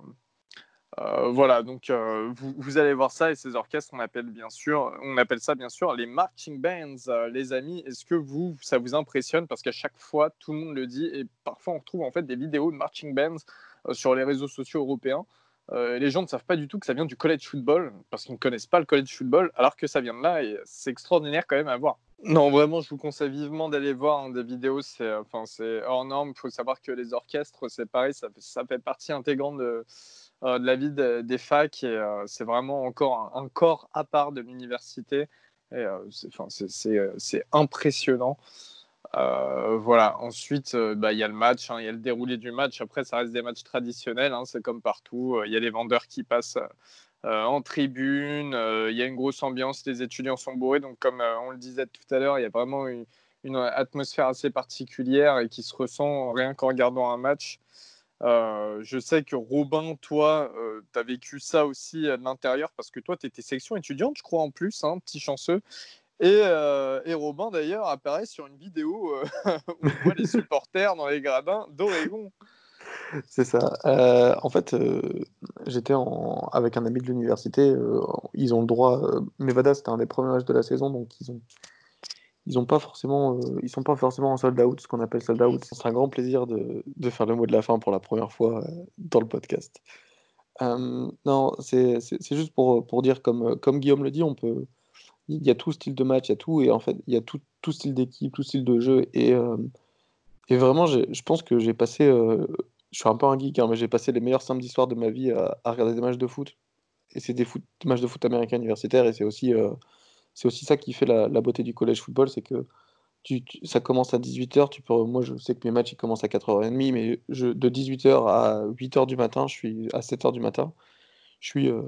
voilà, donc vous, vous, allez voir ça et ces orchestres, on appelle bien sûr, on appelle ça bien sûr les marching bands, les amis. Est-ce que vous, ça vous impressionne? Parce qu'à chaque fois, tout le monde le dit et parfois on retrouve en fait des vidéos de marching bands sur les réseaux sociaux européens. Euh, les gens ne savent pas du tout que ça vient du college football parce qu'ils ne connaissent pas le college football, alors que ça vient de là et c'est extraordinaire quand même à voir. Non, vraiment, je vous conseille vivement d'aller voir hein, des vidéos. C'est enfin, hors norme. Il faut savoir que les orchestres, c'est pareil, ça, fait partie intégrante de, euh, la vie des facs et euh, c'est vraiment encore un, corps à part de l'université. Et c'est impressionnant. Euh, voilà. Ensuite, euh, bah, il y a le match, hein, il y a le déroulé du match. Après, ça reste des matchs traditionnels, hein, c'est comme partout. Il y a les vendeurs qui passent euh, en tribune, il y a une grosse ambiance, les étudiants sont bourrés. Donc, comme on le disait tout à l'heure, il y a vraiment une, atmosphère assez particulière et qui se ressent rien qu'en regardant un match. je sais que Robin, toi, tu as vécu ça aussi de l'intérieur parce que toi, tu étais section étudiante, je crois, en plus, hein, petit chanceux. Et, euh, et, Robin, d'ailleurs, apparaît sur une vidéo euh, où on voit les supporters dans les gradins d'Oregon. C'est ça. Euh, en fait, j'étais en... avec un ami de l'université. ils ont le droit. Mevada, c'était un des premiers matchs de la saison, donc ils ont, ils ont pas forcément, ils sont pas forcément en sold out, ce qu'on appelle sold out. C'est un grand plaisir de, de, faire le mot de la fin pour la première fois dans le podcast. non, c'est juste pour, pour dire, comme, comme Guillaume le dit, on peut, il y a tout style de match, il y a tout, et en fait, il y a tout, tout style d'équipe, tout style de jeu, et, et vraiment, je pense que j'ai passé, je suis un peu un geek, hein, mais j'ai passé les meilleurs samedis soirs de ma vie à, regarder des matchs de foot et c'est des, matchs de foot américain universitaire et c'est aussi, euh, aussi ça qui fait la, beauté du collège football, c'est que tu, ça commence à 18h, tu peux, moi je sais que mes matchs ils commencent à 4h30, mais de 18h à 8h du matin, je suis à 7h du matin, je suis, euh,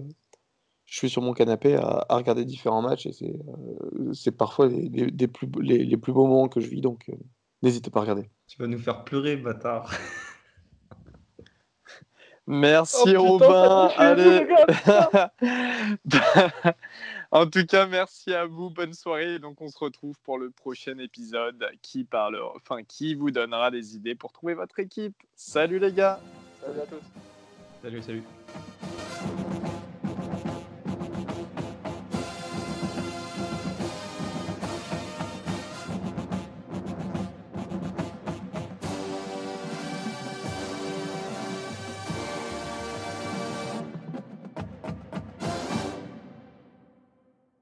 je suis sur mon canapé à, regarder différents matchs et c'est, euh, c'est parfois les, plus, les, les, plus beaux moments que je vis, donc n'hésitez pas à regarder. Tu vas nous faire pleurer, bâtard. Merci oh, Robin. Allez. en tout cas, merci à vous. Bonne soirée. Donc, on se retrouve pour le prochain épisode qui parle, enfin, qui vous donnera des idées pour trouver votre équipe. Salut les gars. Salut à tous. Salut, salut.